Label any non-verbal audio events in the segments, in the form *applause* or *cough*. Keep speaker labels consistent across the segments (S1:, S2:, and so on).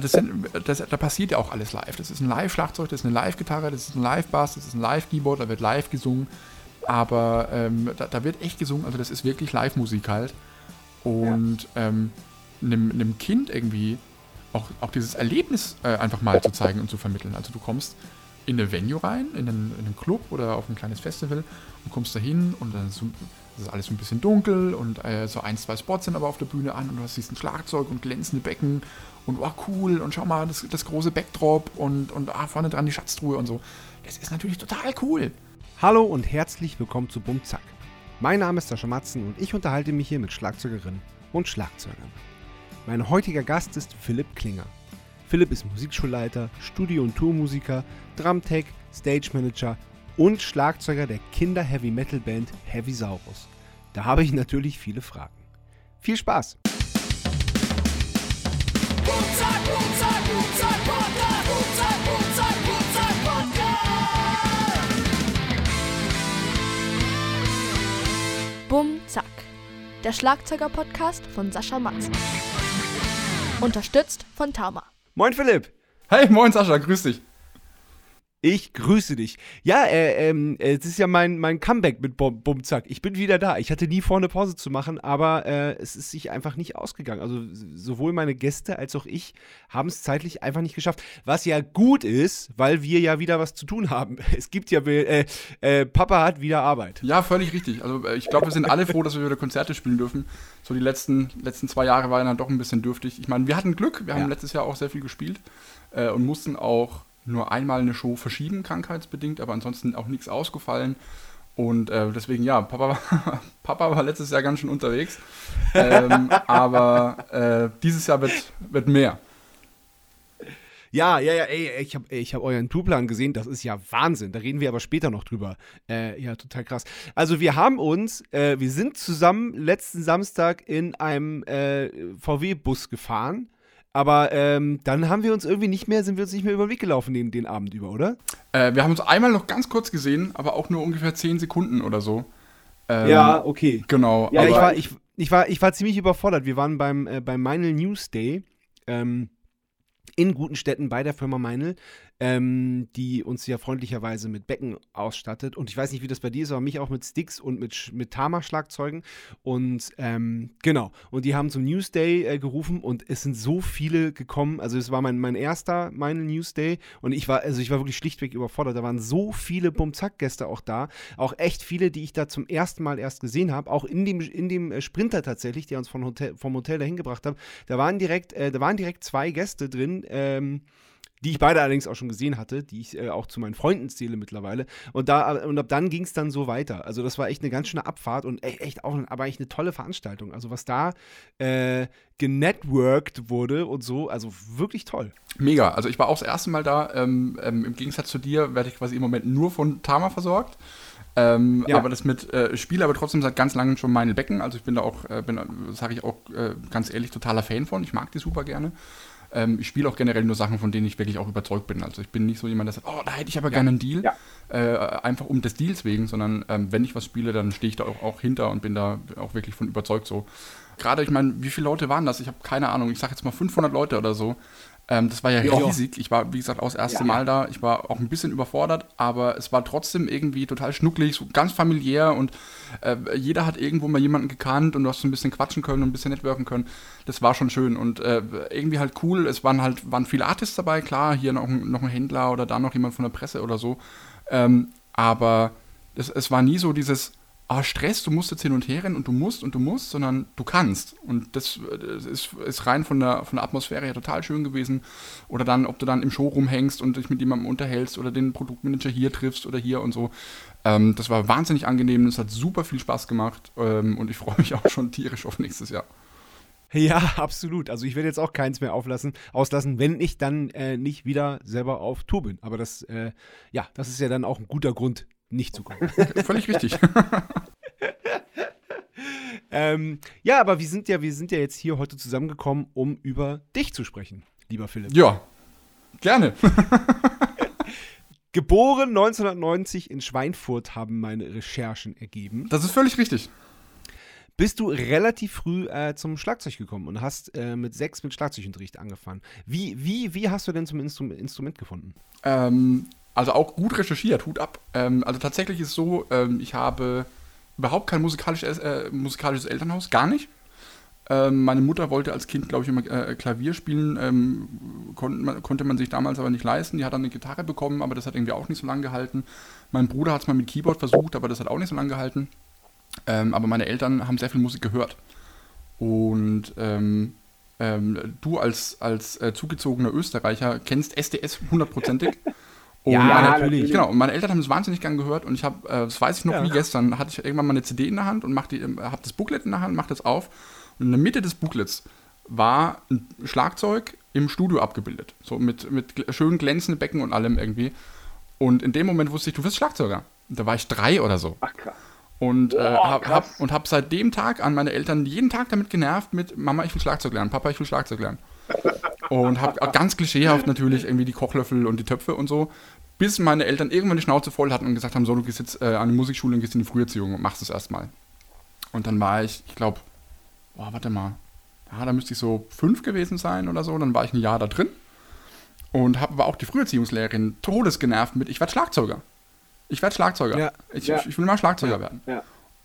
S1: das sind, das, da passiert ja auch alles live. Das ist ein Live-Schlagzeug, das ist eine Live-Gitarre, das ist ein Live-Bass, das ist ein Live-Keyboard, da wird live gesungen. Aber ähm, da, da, wird echt gesungen, also das ist wirklich Live-Musik halt. Und ja. ähm, einem, einem Kind irgendwie auch, auch dieses Erlebnis äh, einfach mal zu zeigen und zu vermitteln. Also du kommst in eine Venue rein, in einen, in einen Club oder auf ein kleines Festival und kommst da hin und dann ist, ist alles so ein bisschen dunkel und äh, so ein, zwei Spots sind aber auf der Bühne an und du hast diesen Schlagzeug und glänzende Becken und oh cool und schau mal das, das große Backdrop und, und ah, vorne dran die Schatztruhe und so. Das ist natürlich total cool.
S2: Hallo und herzlich willkommen zu Bumzack. Mein Name ist Sascha Matzen und ich unterhalte mich hier mit Schlagzeugerinnen und Schlagzeugern. Mein heutiger Gast ist Philipp Klinger. Philipp ist Musikschulleiter, Studio- und Tourmusiker, Drumtech, Stage Manager und Schlagzeuger der Kinder-Heavy-Metal-Band Heavy Saurus. Da habe ich natürlich viele Fragen. Viel Spaß!
S3: Der Schlagzeuger-Podcast von Sascha Matzen. Unterstützt von Tama.
S2: Moin Philipp.
S1: Hey, moin Sascha, grüß dich.
S2: Ich grüße dich. Ja, äh, äh, es ist ja mein, mein Comeback mit Bum, Bumzack. Ich bin wieder da. Ich hatte nie vor, eine Pause zu machen, aber äh, es ist sich einfach nicht ausgegangen. Also sowohl meine Gäste als auch ich haben es zeitlich einfach nicht geschafft. Was ja gut ist, weil wir ja wieder was zu tun haben. *laughs* Es gibt ja, äh, äh, Papa hat wieder Arbeit.
S1: Ja, völlig richtig. Also äh, ich glaube, wir sind alle froh, dass wir wieder Konzerte spielen dürfen. So die letzten, letzten zwei Jahre waren dann doch ein bisschen dürftig. Ich meine, wir hatten Glück. Wir haben ja. letztes Jahr auch sehr viel gespielt und mussten auch nur einmal eine Show verschieben, krankheitsbedingt, aber ansonsten auch nichts ausgefallen. Und äh, deswegen, ja, Papa war, *laughs* Papa war letztes Jahr ganz schön unterwegs. ähm, *laughs* aber äh, dieses Jahr wird, wird mehr.
S2: Ja, ja, ja, ey, ich habe ich hab euren Tourplan gesehen, das ist ja Wahnsinn. Da reden wir aber später noch drüber. Äh, ja, total krass. Also wir haben uns, äh, wir sind zusammen letzten Samstag in einem äh, VW-Bus gefahren aber ähm, dann haben wir uns irgendwie nicht mehr, sind wir uns nicht mehr über den Weg gelaufen den, den Abend über, oder?
S1: Äh, wir haben uns einmal noch ganz kurz gesehen, aber auch nur ungefähr 10 Sekunden oder so.
S2: Ähm, ja, okay.
S1: Genau.
S2: Ja, ich war, ich, ich, war, ich war ziemlich überfordert. Wir waren beim, äh, beim Meinl News Day ähm, in guten Städten bei der Firma Meinl ähm, die uns ja freundlicherweise mit Becken ausstattet. Und ich weiß nicht, wie das bei dir ist, aber mich auch mit Sticks und mit, mit Tama-Schlagzeugen. Und ähm, genau, und die haben zum Newsday äh, gerufen und es sind so viele gekommen. Also es war mein, mein erster meine Newsday und ich war, also ich war wirklich schlichtweg überfordert. Da waren so viele Bumzack-Gäste auch da. Auch echt viele, die ich da zum ersten Mal erst gesehen habe. Auch in dem, in dem äh, Sprinter tatsächlich, der uns vom Hotel, vom Hotel dahin gebracht hat. Da waren direkt, äh, da waren direkt zwei Gäste drin. Ähm, die ich beide allerdings auch schon gesehen hatte, die ich äh, auch zu meinen Freunden zähle mittlerweile. Und, da, und ab dann ging es dann so weiter. Also das war echt eine ganz schöne Abfahrt und echt, echt auch aber eigentlich eine tolle Veranstaltung. Also was da äh, genetworked wurde und so, also wirklich toll.
S1: Mega. Also ich war auch das erste Mal da. Ähm, ähm, Im Gegensatz zu dir werde ich quasi im Moment nur von Tama versorgt. Ähm, ja. Aber das mit äh, Spiel, aber trotzdem seit ganz langem schon meine Becken. Also ich bin da auch, äh, bin, sage ich auch äh, ganz ehrlich, totaler Fan von. Ich mag die super gerne. Ähm, ich spiele auch generell nur Sachen, von denen ich wirklich auch überzeugt bin. Also ich bin nicht so jemand, der sagt, oh, da hätte ich aber ja. gerne einen Deal. Ja. Äh, einfach um des Deals wegen, sondern ähm, wenn ich was spiele, dann stehe ich da auch, auch, hinter und bin da auch wirklich von überzeugt so. Gerade, ich meine, wie viele Leute waren das? Ich habe keine Ahnung. Ich sage jetzt mal 500 Leute oder so. Ähm, das war ja, ja riesig. Ich war, wie gesagt, auch das erste ja, Mal da. Ich war auch ein bisschen überfordert, aber es war trotzdem irgendwie total schnucklig, so ganz familiär und äh, jeder hat irgendwo mal jemanden gekannt und du hast so ein bisschen quatschen können und ein bisschen networken können. Das war schon schön und äh, irgendwie halt cool. Es waren halt waren viele Artists dabei, klar, hier noch, noch ein Händler oder da noch jemand von der Presse oder so. Ähm, aber es, es war nie so dieses, ah, Stress, du musst jetzt hin und her rennen und du musst und du musst, sondern du kannst. Und das, das ist, ist, rein von der, von der Atmosphäre her total schön gewesen. Oder dann, ob du dann im Showroom hängst und dich mit jemandem unterhältst oder den Produktmanager hier triffst oder hier und so. Ähm, das war wahnsinnig angenehm, es hat super viel Spaß gemacht ähm, und ich freue mich auch schon tierisch auf nächstes Jahr.
S2: Ja, absolut. Also ich werde jetzt auch keins mehr auflassen, auslassen, wenn ich dann äh, nicht wieder selber auf Tour bin. Aber das, äh, ja, das ist ja dann auch ein guter Grund, nicht zu kommen. *laughs*
S1: Völlig richtig. *laughs*
S2: ähm, ja, aber wir sind ja, wir sind ja jetzt hier heute zusammengekommen, um über dich zu sprechen, lieber Philipp.
S1: Ja, gerne. *laughs*
S2: Geboren 1990 in Schweinfurt haben meine Recherchen ergeben.
S1: Das ist völlig richtig.
S2: bist du relativ früh äh, zum Schlagzeug gekommen und hast äh, mit sechs mit Schlagzeugunterricht angefangen. Wie, wie, wie hast du denn zum Instrum Instrument gefunden?
S1: Ähm, also auch gut recherchiert, Hut ab. Ähm, also tatsächlich ist es so, ähm, ich habe überhaupt kein musikalisches, äh, musikalisches Elternhaus, gar nicht. Ähm, meine Mutter wollte als Kind, glaube ich, immer äh, Klavier spielen, ähm, kon man, konnte man sich damals aber nicht leisten. Die hat dann eine Gitarre bekommen, aber das hat irgendwie auch nicht so lange gehalten. Mein Bruder hat es mal mit Keyboard versucht, aber das hat auch nicht so lange gehalten. Ähm, aber meine Eltern haben sehr viel Musik gehört. Und ähm, du als, als äh, zugezogener Österreicher kennst SDS hundertprozentig. *laughs* Und ja, meine, natürlich. Genau, und meine Eltern haben es wahnsinnig gern gehört und ich habe, äh, das weiß ich noch ja. wie gestern, hatte ich irgendwann mal eine CD in der Hand und habe das Booklet in der Hand, mache das auf und in der Mitte des Booklets war ein Schlagzeug im Studio abgebildet. So mit, mit schön glänzenden Becken und allem irgendwie. Und in dem Moment wusste ich, du wirst Schlagzeuger. Da war ich drei oder so. Ach krass. Und, äh, hab, hab, und hab seit dem Tag an meine Eltern jeden Tag damit genervt mit Mama, ich will Schlagzeug lernen, Papa, ich will Schlagzeug lernen. und hab ganz klischeehaft natürlich irgendwie die Kochlöffel und die Töpfe und so, bis meine Eltern irgendwann die Schnauze voll hatten und gesagt haben, so, du gehst jetzt äh, an die Musikschule und gehst in die Früherziehung und machst es erstmal. Und dann war ich, ich glaube, boah, warte mal, ja, da müsste ich so fünf gewesen sein oder so, dann war ich ein Jahr da drin und habe aber auch die Früherziehungslehrerin todesgenervt mit, ich werde Schlagzeuger. Ich werde Schlagzeuger. Ja. Ich, ja. ich, will mal Schlagzeuger werden.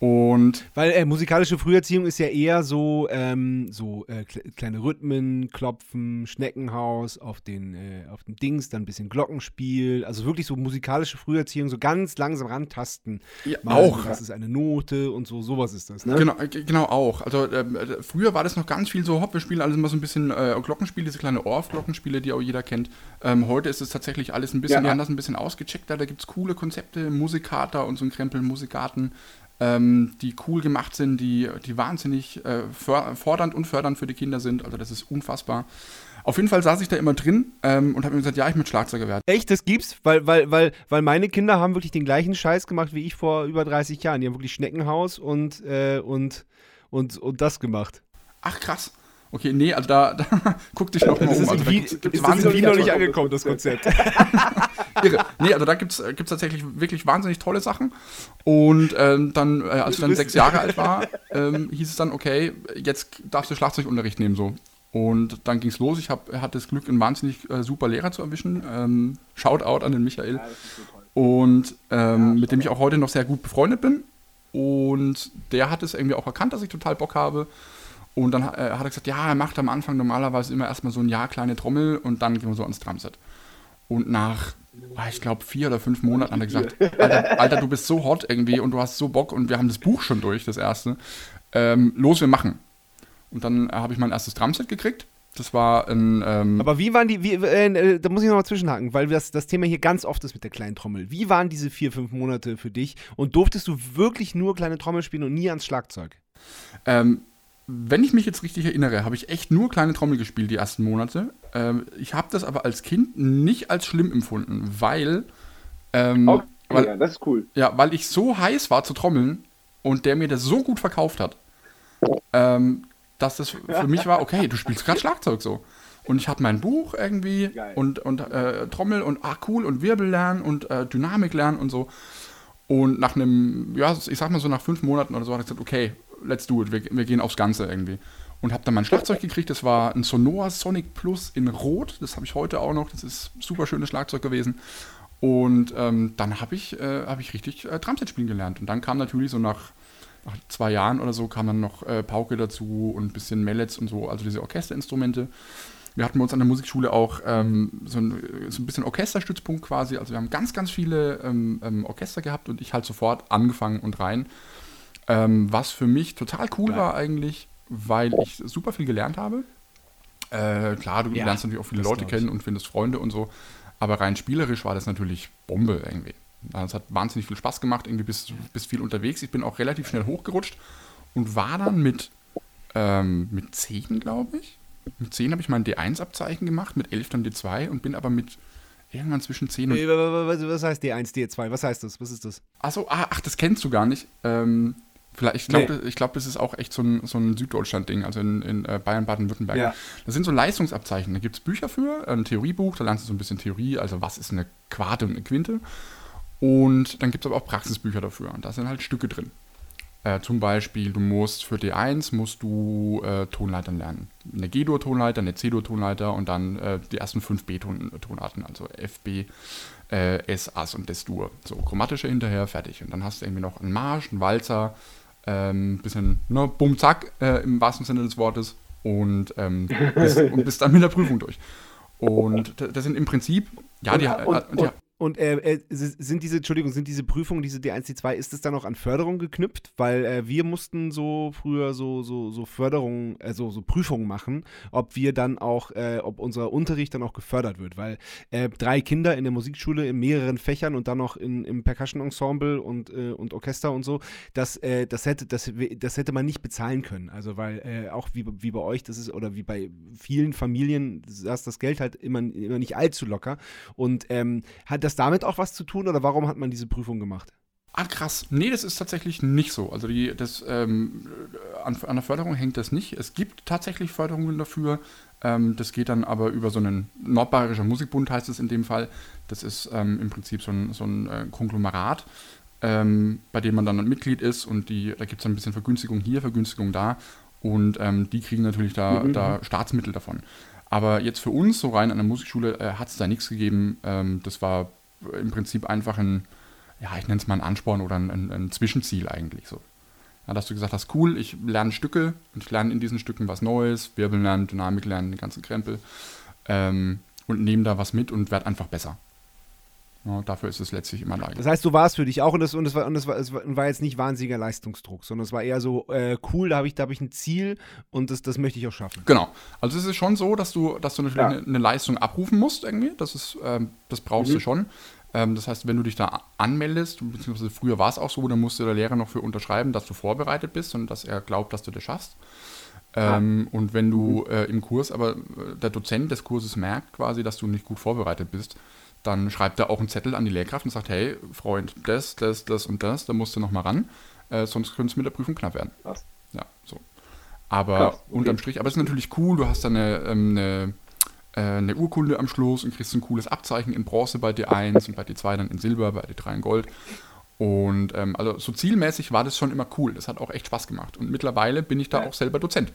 S2: Und Weil äh, musikalische Früherziehung ist ja eher so, ähm, so äh, kleine Rhythmen, Klopfen, Schneckenhaus auf den, äh, auf den Dings, dann ein bisschen Glockenspiel. Also wirklich so musikalische Früherziehung, so ganz langsam rantasten.
S1: Ja, auch.
S2: Das ist eine Note und so, sowas ist das. Ne?
S1: Genau, genau auch. Also ähm, äh, früher war das noch ganz viel so, hopp, wir spielen alles immer so ein bisschen äh, Glockenspiele, diese kleine Orff-Glockenspiele, die auch jeder kennt. Ähm, heute ist es tatsächlich alles ein bisschen, ja. wir haben das ein bisschen ausgecheckter, da gibt es coole Konzepte, Musikater und so ein Krempel, Musikarten ähm, die cool gemacht sind, die, die wahnsinnig äh, fordernd und fördernd für die Kinder sind. Also das ist unfassbar. Auf jeden Fall saß ich da immer drin ähm, und habe mir gesagt, ja, ich möchte Schlagzeuger werden.
S2: Echt, das gibt's? Weil, weil, weil, weil meine Kinder haben wirklich den gleichen Scheiß gemacht wie ich vor über 30 Jahren. Die haben wirklich Schneckenhaus und, äh, und, und, und das gemacht.
S1: Ach krass. Okay, nee, also da, da *laughs* guck dich noch mal um. *laughs* Also,
S2: da gibt's, gibt's ist wahnsinnig noch nicht angekommen, das Konzept.
S1: Irre. Nee, also da gibt es tatsächlich wirklich wahnsinnig tolle Sachen. Und ähm, dann, äh, als ich dann sechs Jahre alt war, ähm, hieß es dann, okay, jetzt darfst du Schlagzeugunterricht nehmen, so. Und dann ging es los. Ich hab, hatte das Glück, einen wahnsinnig äh, super Lehrer zu erwischen. Ähm, Shoutout an den Michael. Ja, und ähm, ja, mit dem ich auch heute noch sehr gut befreundet bin. Und der hat es irgendwie auch erkannt, dass ich total Bock habe. Und dann äh, hat er gesagt, ja, er macht am Anfang normalerweise immer erstmal so ein Jahr kleine Trommel und dann gehen wir so ans Drumset. Und nach, ich glaube, vier oder fünf Monaten hat er gesagt, Alter, Alter, du bist so hot irgendwie und du hast so Bock und wir haben das Buch schon durch, das erste. Ähm, los, wir machen. Und dann äh, habe ich mein erstes Drumset gekriegt. Das war ein. Ähm
S2: Aber wie waren die, wie, äh, da muss ich nochmal zwischenhaken, weil das, das Thema hier ganz oft ist mit der kleinen Trommel. Wie waren diese vier, fünf Monate für dich und durftest du wirklich nur kleine Trommel spielen und nie ans Schlagzeug?
S1: Ähm, wenn ich mich jetzt richtig erinnere, habe ich echt nur kleine Trommel gespielt die ersten Monate. Ähm, ich habe das aber als Kind nicht als schlimm empfunden, weil, ähm, okay, weil,
S4: ja, das ist cool.
S1: Ja, weil ich so heiß war zu trommeln und der mir das so gut verkauft hat, ähm, dass das für *laughs* mich war, okay, du spielst gerade Schlagzeug so. Und ich habe mein Buch irgendwie Geil. und, und äh, Trommel und ach cool und Wirbel lernen und äh, Dynamik lernen und so. Und nach einem, ja, ich sag mal so nach fünf Monaten oder so, habe ich gesagt, okay, let's do it, wir, wir gehen aufs Ganze irgendwie. Und habe dann mein Schlagzeug gekriegt, das war ein Sonora Sonic Plus in Rot, das habe ich heute auch noch, das ist super schönes Schlagzeug gewesen. Und ähm, dann habe ich, äh, hab ich richtig äh, Drumset spielen gelernt. Und dann kam natürlich so nach, nach zwei Jahren oder so, kam dann noch äh, Pauke dazu und ein bisschen Mallets und so, also diese Orchesterinstrumente. Wir hatten bei uns an der Musikschule auch ähm, so, ein, so, ein, bisschen Orchesterstützpunkt quasi. Also wir haben ganz, ganz viele ähm, ähm Orchester gehabt und ich halt sofort angefangen und rein. Ähm, was für mich total cool ja. war eigentlich, weil ich super viel gelernt habe. Äh, klar, du ja, lernst natürlich auch viele Leute kennen und findest Freunde und so. Aber rein spielerisch war das natürlich Bombe irgendwie. Es hat wahnsinnig viel Spaß gemacht, irgendwie bis, bis viel unterwegs. Ich bin auch relativ schnell hochgerutscht und war dann mit, ähm, mit 10, glaube ich. Mit 10 habe ich mein D1-Abzeichen gemacht, mit 11 dann D2 und bin aber mit irgendwann zwischen 10 und.
S2: Was heißt D1, D2? Was heißt das? Was ist das?
S1: Achso, ah, ach, das kennst du gar nicht. Ähm, Vielleicht, ich glaube, nee. glaub, das ist auch echt so ein, so ein Süddeutschland-Ding, also in, in äh, Bayern, Baden-Württemberg. Ja. Das sind so Leistungsabzeichen. Da gibt es Bücher für, ein Theoriebuch, da lernst du so ein bisschen Theorie, also was ist eine Quarte und eine Quinte. Und dann gibt es aber auch Praxisbücher dafür. Und da sind halt Stücke drin. Äh, zum Beispiel, du musst für D1 musst du äh, Tonleitern lernen. Eine G-Dur-Tonleiter, eine C-Dur-Tonleiter und dann äh, die ersten fünf B-Tonarten, also F, B, äh, S, As und Des-Dur. So, chromatische hinterher, fertig. Und dann hast du irgendwie noch einen Marsch, einen Walzer, ähm, bisschen, ne, bumm, zack, äh, im wahrsten Sinne des Wortes und, ähm, *laughs* bist, und bist dann mit der Prüfung durch. Und das sind im Prinzip, ja, die,
S2: und, und, die, und äh, äh sind diese, Entschuldigung, sind diese Prüfungen, diese D1, D2, ist es dann noch an Förderung geknüpft? Weil äh, wir mussten so früher so, so, so Förderungen, also so Prüfungen machen, ob wir dann auch, äh, ob unser Unterricht dann auch gefördert wird. Weil äh, drei Kinder in der Musikschule in mehreren Fächern und dann noch in, im Percussion-Ensemble und, äh, und Orchester und so, das, das, hätte, das, das hätte man nicht bezahlen können. Also weil auch wie, wie bei euch, das ist, oder wie bei vielen Familien, saß das Geld halt immer, immer nicht allzu locker. Und ähm, hat das das damit auch was zu tun oder warum hat man diese Prüfung gemacht?
S1: Ah, krass. Nee, das ist tatsächlich nicht so. Also die, das, ähm, an, an, der Förderung hängt das nicht. Es gibt tatsächlich Förderungen dafür. Ähm, das geht dann aber über so einen Nordbayerischer Musikbund, heißt es in dem Fall. Das ist ähm, im Prinzip so ein, so ein äh, Konglomerat, ähm, bei dem man dann ein Mitglied ist und die, da gibt es ein bisschen Vergünstigung hier, Vergünstigung da. Und ähm, die kriegen natürlich da, mhm. da Staatsmittel davon. Aber jetzt für uns, so rein an der Musikschule, äh, hat es da nichts gegeben. Ähm, das war im Prinzip einfach ein, ja, ich nenne es mal ein Ansporn oder ein, ein, ein Zwischenziel eigentlich so. Ja, dass du gesagt hast, cool, ich lerne Stücke und ich lerne in diesen Stücken was Neues, Wirbel lernen, Dynamik lernen, den ganzen Krempel ähm, und nehme da was mit und werde einfach besser. Ja, dafür ist es letztlich immer leicht.
S2: Das heißt, du warst für dich auch und das, und das, war, und das war, es war jetzt nicht wahnsinniger Leistungsdruck, sondern es war eher so, äh, cool, da habe ich, hab ich ein Ziel und das, das möchte ich auch schaffen.
S1: Genau. Also es ist schon so, dass du, dass du natürlich ja. eine, eine, Leistung abrufen musst irgendwie. Das ist, ähm, das brauchst mhm. du schon. Ähm, das heißt, wenn du dich da anmeldest, beziehungsweise früher war es auch so, dann musste der Lehrer noch für unterschreiben, dass du vorbereitet bist und dass er glaubt, dass du das schaffst. Ähm, ah. Und wenn du mhm. äh, im Kurs, aber äh, der Dozent des Kurses merkt quasi, dass du nicht gut vorbereitet bist, dann schreibt er auch einen Zettel an die Lehrkraft und sagt, hey, Freund, das, das, das und das, da musst du noch mal ran, äh, sonst könnte es mit der Prüfung knapp werden. Was? Ja, so. Aber Krass, okay. unterm Strich, aber es ist natürlich cool, du hast dann eine, ähm, eine, äh, eine, Urkunde am Schluss und kriegst ein cooles Abzeichen in Bronze bei D1 und bei D2 dann in Silber, bei D3 in Gold. Und ähm, also so zielmäßig war das schon immer cool. Das hat auch echt Spaß gemacht. Und mittlerweile bin ich da ja. auch selber Dozent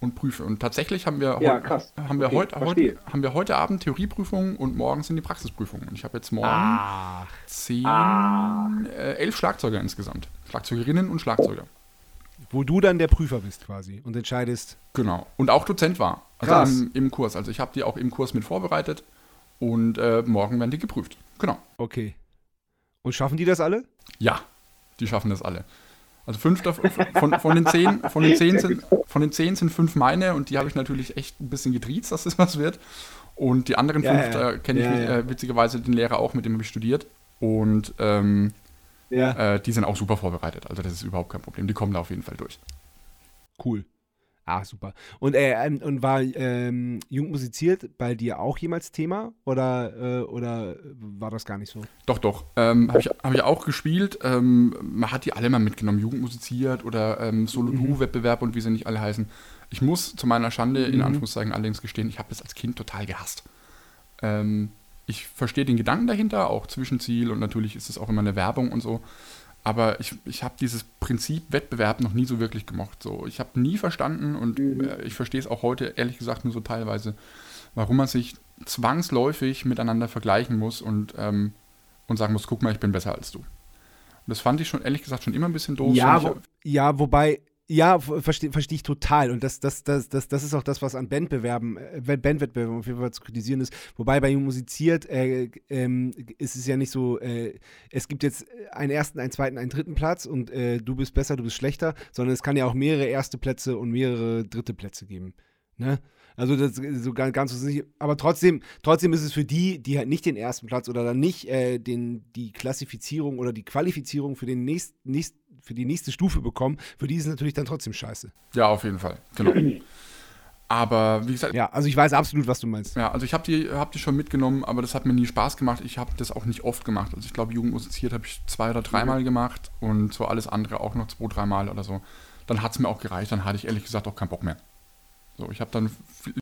S1: und prüfe. Und tatsächlich haben wir, ja, heu haben, wir okay, heut, heute, haben wir heute Abend Theorieprüfungen und morgen sind die Praxisprüfungen. Und ich habe jetzt morgen ah. zehn, ah. Äh, elf Schlagzeuger insgesamt. Schlagzeugerinnen und Schlagzeuger.
S2: Wo du dann der Prüfer bist quasi und entscheidest.
S1: Genau. Und auch Dozent war. Also im, im, Kurs. Also ich habe die auch im Kurs mit vorbereitet und äh, morgen werden die geprüft. Genau.
S2: Okay. Und schaffen die das alle?
S1: Ja, die schaffen das alle. Also fünf von, von, den zehn, von den zehn sind, von den zehn sind fünf meine und die habe ich natürlich echt ein bisschen getriezt, dass das was wird. Und die anderen ja, fünf, ja. da kenne ich ja, äh, witzigerweise den Lehrer auch, mit dem habe ich studiert. Und ähm, äh, die sind auch super vorbereitet. Also das ist überhaupt kein Problem. Die kommen da auf jeden Fall durch.
S2: Cool. Ah, super. Und, äh, ähm, und war ähm, Jung musiziert bei dir auch jemals Thema oder, äh, oder war das gar nicht so?
S1: Doch, doch. Ähm, Habe ich, hab ich auch gespielt. Ähm, man hat die alle mal mitgenommen. Jugend musiziert oder ähm, Solo-Duo-Wettbewerb und wie sie nicht alle heißen. Ich muss zu meiner Schande mhm. in Anführungszeichen allerdings gestehen, ich habe das als Kind total gehasst. Ähm, ich verstehe den Gedanken dahinter, auch Zwischenziel und natürlich ist es auch immer eine Werbung und so. Aber ich, ich habe dieses Prinzip Wettbewerb noch nie so wirklich gemocht. So, ich habe nie verstanden und mhm. Äh, ich verstehe es auch heute ehrlich gesagt nur so teilweise, warum man sich zwangsläufig miteinander vergleichen muss und, ähm, und sagen muss, guck mal, ich bin besser als du. Und das fand ich schon ehrlich gesagt schon immer ein bisschen doof.
S2: Ja, wo, ja wobei ja, verstehe versteh ich total. Und das, das, das, das, das ist auch das, was an Bandbewerben, äh, Bandwettbewerben auf jeden Fall zu kritisieren ist. Wobei bei musiziert äh, ähm, ist es ja nicht so, äh, es gibt jetzt einen ersten, einen zweiten, einen dritten Platz und äh, du bist besser, du bist schlechter, sondern es kann ja auch mehrere erste Plätze und mehrere dritte Plätze geben. Ne? Also das so ganz, ganz so nicht, aber trotzdem, trotzdem ist es für die, die halt nicht den ersten Platz oder dann nicht äh, den, die Klassifizierung oder die Qualifizierung für den nächsten nächst, für die nächste Stufe bekommen, für die ist es natürlich dann trotzdem scheiße.
S1: Ja, auf jeden Fall. Genau. Aber wie gesagt.
S2: Ja, also ich weiß absolut, was du meinst.
S1: Ja, also ich habe die, hab die schon mitgenommen, aber das hat mir nie Spaß gemacht. Ich habe das auch nicht oft gemacht. Also ich glaube, Jugendmusiziert habe ich zwei oder dreimal mhm. gemacht und so alles andere auch noch zwei, dreimal oder so. Dann hat es mir auch gereicht. Dann hatte ich ehrlich gesagt auch keinen Bock mehr. So, ich habe dann.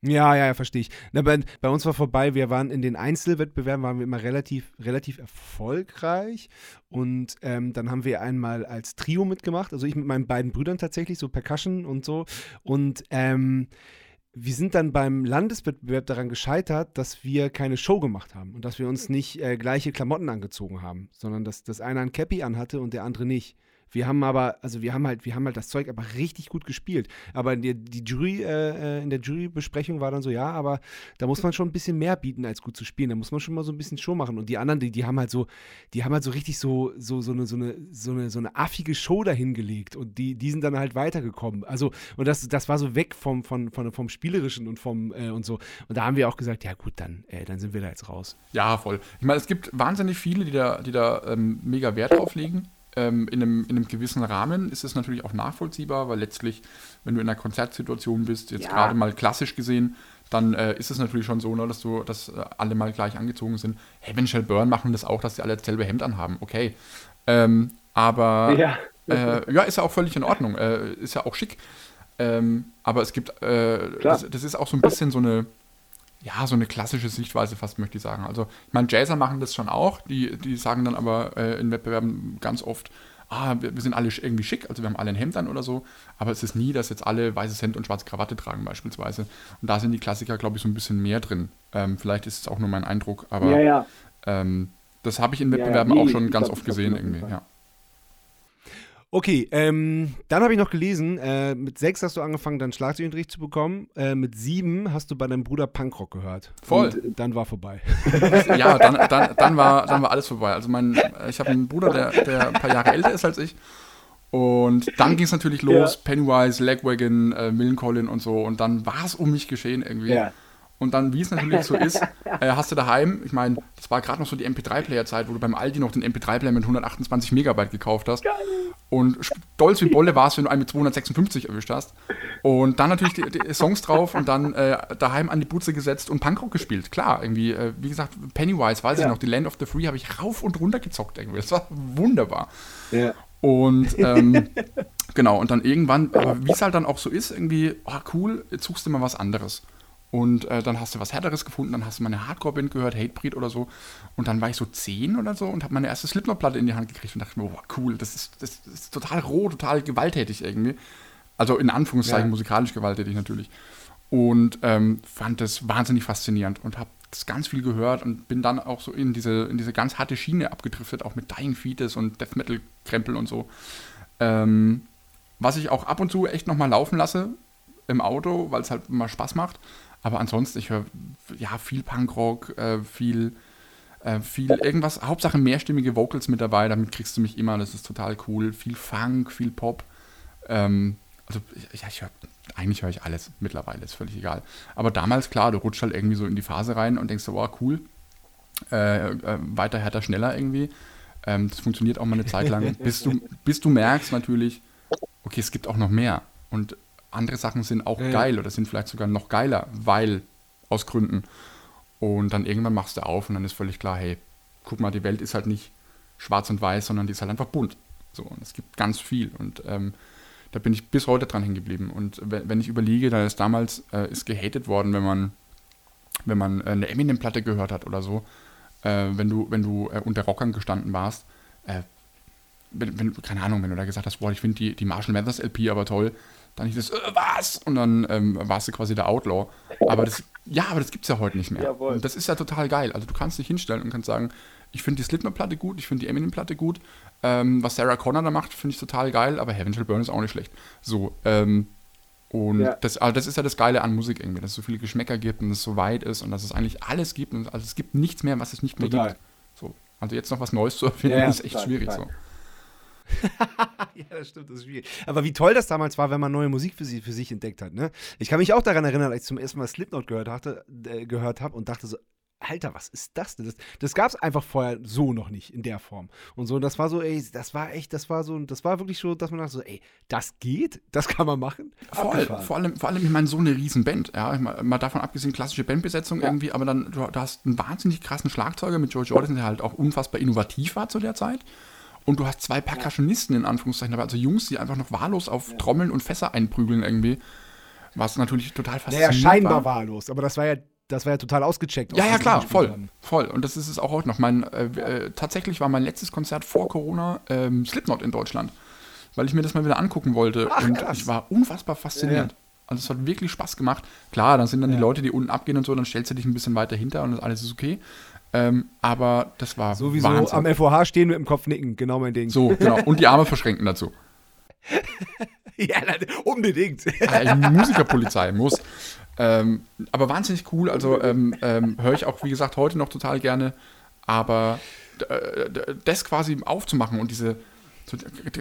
S2: Ja, ja, ja, verstehe ich. Na, bei, bei, uns war vorbei, wir waren in den Einzelwettbewerben, waren wir immer relativ, relativ erfolgreich. Und ähm, dann haben wir einmal als Trio mitgemacht, also ich mit meinen beiden Brüdern tatsächlich, so Percussion und so. Und ähm, wir sind dann beim Landeswettbewerb daran gescheitert, dass wir keine Show gemacht haben und dass wir uns nicht äh, gleiche Klamotten angezogen haben, sondern dass, dass einer ein Cappy anhatte und der andere nicht. Wir haben aber, also wir haben halt, wir haben halt das Zeug aber richtig gut gespielt. Aber die, die Jury, äh, äh, in der Jurybesprechung war dann so, ja, aber da muss man schon ein bisschen mehr bieten, als gut zu spielen. Da muss man schon mal so ein bisschen Show machen. Und die anderen, die, die haben halt so, die haben halt so richtig so, so, so eine, so eine, so eine, so eine affige Show dahingelegt. Und die, die sind dann halt weitergekommen. Also, und das, das war so weg vom, vom, vom, vom Spielerischen und vom äh, und so. Und da haben wir auch gesagt, ja gut, dann, äh, dann sind wir da jetzt raus.
S1: Ja, voll. Ich meine, es gibt wahnsinnig viele, die da, die da ähm, mega Wert drauf legen ähm, in, einem, in einem gewissen Rahmen ist es natürlich auch nachvollziehbar, weil letztlich, wenn du in einer Konzertsituation bist, jetzt ja. gerade mal klassisch gesehen, dann äh, ist es natürlich schon so, ne, dass du, dass äh, alle mal gleich angezogen sind. Heaven Burn machen das auch, dass sie alle dasselbe Hemd anhaben. Okay. Ähm, aber ja. Äh, ja, ist ja auch völlig in Ordnung. Äh, ist ja auch schick. Ähm, aber es gibt, äh, das, das, ist auch so ein bisschen so eine, ja, so eine klassische Sichtweise fast, möchte ich sagen. Also, ich meine, Jazzer machen das schon auch, die, die sagen dann aber äh, in Wettbewerben ganz oft, ah, wir, wir, sind alle irgendwie schick, also wir haben alle ein Hemd an oder so, aber es ist nie, dass jetzt alle weißes Hemd und schwarze Krawatte tragen beispielsweise. Und da sind die Klassiker, glaube ich, so ein bisschen mehr drin. Ähm, vielleicht ist es auch nur mein Eindruck, aber ja, ja. Ähm, das habe ich in Wettbewerben ja, nee, auch schon ganz oft gesehen irgendwie, ja.
S2: Okay, ähm, dann habe ich noch gelesen, äh, mit sechs hast du angefangen, dann Schlagzeugunterricht zu bekommen. Äh, mit sieben hast du bei deinem Bruder Punkrock gehört.
S1: Voll.
S2: Und dann war vorbei. *laughs*
S1: ja, dann, dann, dann, war, dann war alles vorbei. Also mein, ich habe einen Bruder, der, der ein paar Jahre älter ist als ich. Und dann ging es natürlich los, ja. Pennywise, Legwagon, äh, Millencolin und so. Und dann war es um mich geschehen irgendwie. Ja. Und dann, wie es natürlich so ist, äh, hast du daheim, ich meine, das war gerade noch so die MP3-Player-Zeit, wo du beim Aldi noch den MP3-Player mit 128 Megabyte gekauft hast. Geil. Und stolz wie Bolle war es, wenn du einen mit 256 erwischt hast. Und dann natürlich die, die Songs drauf und dann äh, daheim an die Butze gesetzt und Punkrock gespielt. Klar, irgendwie, äh, wie gesagt, Pennywise, weiß ja. ich noch, die Land of the Free habe ich rauf und runter gezockt irgendwie. Das war wunderbar. Ja. Und ähm, genau, und dann irgendwann, aber wie es halt dann auch so ist, irgendwie, oh cool, jetzt suchst du mal was anderes. Und äh, dann hast du was Härteres gefunden, dann hast du mal eine Hardcore-Band gehört, Hatebreed oder so. Und dann war ich so zehn oder so und habe meine erste Slipknot-Platte in die Hand gekriegt und dachte mir, wow, cool, das ist, das ist total roh, total gewalttätig irgendwie. Also in Anführungszeichen ja. musikalisch gewalttätig natürlich. Und ähm, fand das wahnsinnig faszinierend und habe das ganz viel gehört und bin dann auch so in diese, in diese ganz harte Schiene abgedriftet, auch mit Dying Fetus und Death Metal-Krempel und so. Ähm, was ich auch ab und zu echt nochmal laufen lasse im Auto, weil es halt immer Spaß macht. Aber ansonsten, ich höre ja viel Punkrock, äh, viel, äh, viel irgendwas, Hauptsache mehrstimmige Vocals mit dabei, damit kriegst du mich immer, das ist total cool. Viel Funk, viel Pop. Ähm, also ja, ich höre, eigentlich höre ich alles mittlerweile, ist völlig egal. Aber damals, klar, du rutschst halt irgendwie so in die Phase rein und denkst so, wow, cool. Äh, äh, weiter, härter, schneller irgendwie. Ähm, das funktioniert auch mal eine Zeit lang, bis du, bis du merkst natürlich, okay, es gibt auch noch mehr. Und andere Sachen sind auch ja. geil oder sind vielleicht sogar noch geiler, weil aus Gründen. Und dann irgendwann machst du auf und dann ist völlig klar, hey, guck mal, die Welt ist halt nicht schwarz und weiß, sondern die ist halt einfach bunt. So, und es gibt ganz viel. Und ähm, da bin ich bis heute dran hängen geblieben. Und wenn ich überlege, da ist damals äh, ist gehatet worden, wenn man, wenn man äh, eine Eminem-Platte gehört hat oder so, äh, wenn du, wenn du äh, unter Rockern gestanden warst, äh, wenn, wenn, keine Ahnung, wenn du da gesagt hast, boah, ich finde die, die Marshall Mathers LP aber toll, dann hieß es, äh, was? Und dann ähm, warst du quasi der Outlaw. Aber das, ja, aber das gibt es ja heute nicht mehr. Jawohl. Und das ist ja total geil. Also du kannst dich hinstellen und kannst sagen, ich finde die Slipknot-Platte gut, ich finde die Eminem-Platte gut. Ähm, was Sarah Connor da macht, finde ich total geil, aber Heaven Shall Burn ist auch nicht schlecht. So, ähm, und ja. das, also das ist ja das Geile an Musik irgendwie, dass es so viele Geschmäcker gibt und es so weit ist und dass es eigentlich alles gibt. Und also es gibt nichts mehr, was es nicht mehr total. gibt. So, also jetzt noch was Neues zu erfinden, ja, ist echt total, schwierig total. so. *laughs*
S2: ja, das stimmt, das ist schwierig. Aber wie toll das damals war, wenn man neue Musik für, sie, für sich entdeckt hat. Ne? Ich kann mich auch daran erinnern, als ich zum ersten Mal Slipknot gehört, hatte, äh, gehört habe und dachte so, Alter, was ist das denn? Das, das gab es einfach vorher so noch nicht in der Form. Und so, und das war so, ey, das war echt, das war so, das war wirklich so, dass man dachte so, ey, das geht, das kann man machen.
S1: Vor, vor allem, vor allem, ich meine, so eine Riesenband, ja, mal, mal davon abgesehen, klassische Bandbesetzung ja. irgendwie, aber dann, du, du, hast einen wahnsinnig krassen Schlagzeuger mit George Jordan, der halt auch unfassbar innovativ war zu der Zeit. Und du hast zwei Percussionisten in Anführungszeichen, aber also Jungs, die einfach noch wahllos auf Trommeln und Fässer einprügeln irgendwie. was natürlich total faszinierend
S2: naja, scheinbar war. wahllos, aber das war ja das war ja total ausgecheckt.
S1: Ja, ja, klar, voll. Haben. Voll. Und das ist es auch heute noch. Mein, äh, äh, tatsächlich war mein letztes Konzert vor Corona ähm, Slipknot in Deutschland, weil ich mir das mal wieder angucken wollte. Ach, und krass. ich war unfassbar fasziniert. Ja, ja. Also es hat wirklich Spaß gemacht. Klar, dann sind dann ja. die Leute, die unten abgehen und so, dann stellst du dich ein bisschen weiter hinter und alles ist okay. Ähm, aber das war
S2: Sowieso Wahnsinn. am FOH stehen mit dem Kopf nicken, genau mein Ding.
S1: So, genau. Und die Arme verschränken dazu. *laughs*
S2: ja, unbedingt.
S1: Eine Musikerpolizei muss. Ähm, aber wahnsinnig cool. Also ähm, ähm, höre ich auch, wie gesagt, heute noch total gerne. Aber äh, das quasi aufzumachen und diese.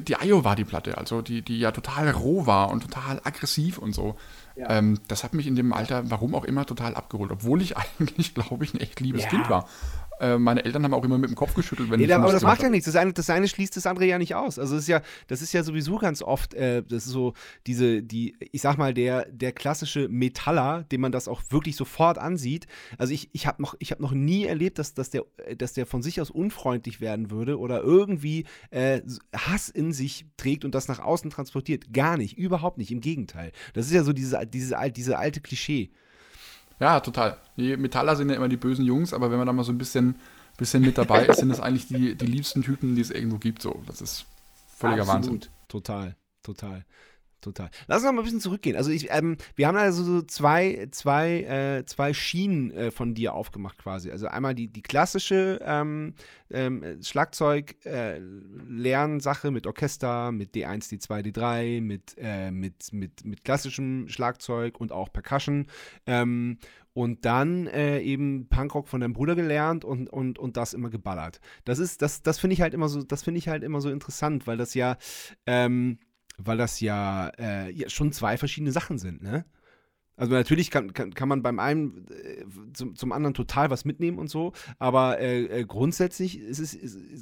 S1: Die IO war die Platte, also die, die ja total roh war und total aggressiv und so. Ja. Ähm, das hat mich in dem Alter, warum auch immer, total abgeholt. Obwohl ich *laughs* eigentlich, glaube ich, ein echt liebes ja. Kind war. Äh, meine Eltern haben auch immer mit dem Kopf geschüttelt, wenn nee, ich
S2: Aber das macht ja nichts. Das eine, das eine schließt das andere ja nicht aus. Also das ist ja, das ist ja sowieso ganz oft, äh, das ist so diese, die, ich sag mal, der, der klassische Metaller, dem man das auch wirklich sofort ansieht. Also ich, ich habe noch, hab noch nie erlebt, dass, dass, der, dass der von sich aus unfreundlich werden würde oder irgendwie äh, Hass in sich trägt und das nach außen transportiert. Gar nicht, überhaupt nicht. Im Gegenteil. Das ist ja so diese, diese, diese alte Klischee.
S1: Ja, total. Die Metaller sind ja immer die bösen Jungs, aber wenn man da mal so ein bisschen, bisschen mit dabei *laughs* ist, sind das eigentlich die, die liebsten Typen, die es irgendwo gibt. So, das ist völliger Absolut. Wahnsinn.
S2: Total, total. Total. Lass uns noch mal ein bisschen zurückgehen. Also ich, ähm, wir haben also so zwei, zwei, äh, zwei Schienen äh, von dir aufgemacht quasi. Also einmal die, die klassische ähm, ähm, Schlagzeug-Lernsache äh, mit Orchester, mit D1, D2, D3, mit, äh, mit, mit, mit klassischem Schlagzeug und auch Percussion. Ähm, und dann äh, eben Punkrock von deinem Bruder gelernt und, und, und das immer geballert. Das ist, das, das finde ich halt immer so, das finde ich halt immer so interessant, weil das ja, ähm, weil das ja, äh, ja, schon zwei verschiedene Sachen sind, ne? Also natürlich kann, kann, kann man beim einen äh, zum, zum anderen total was mitnehmen und so, aber äh, äh grundsätzlich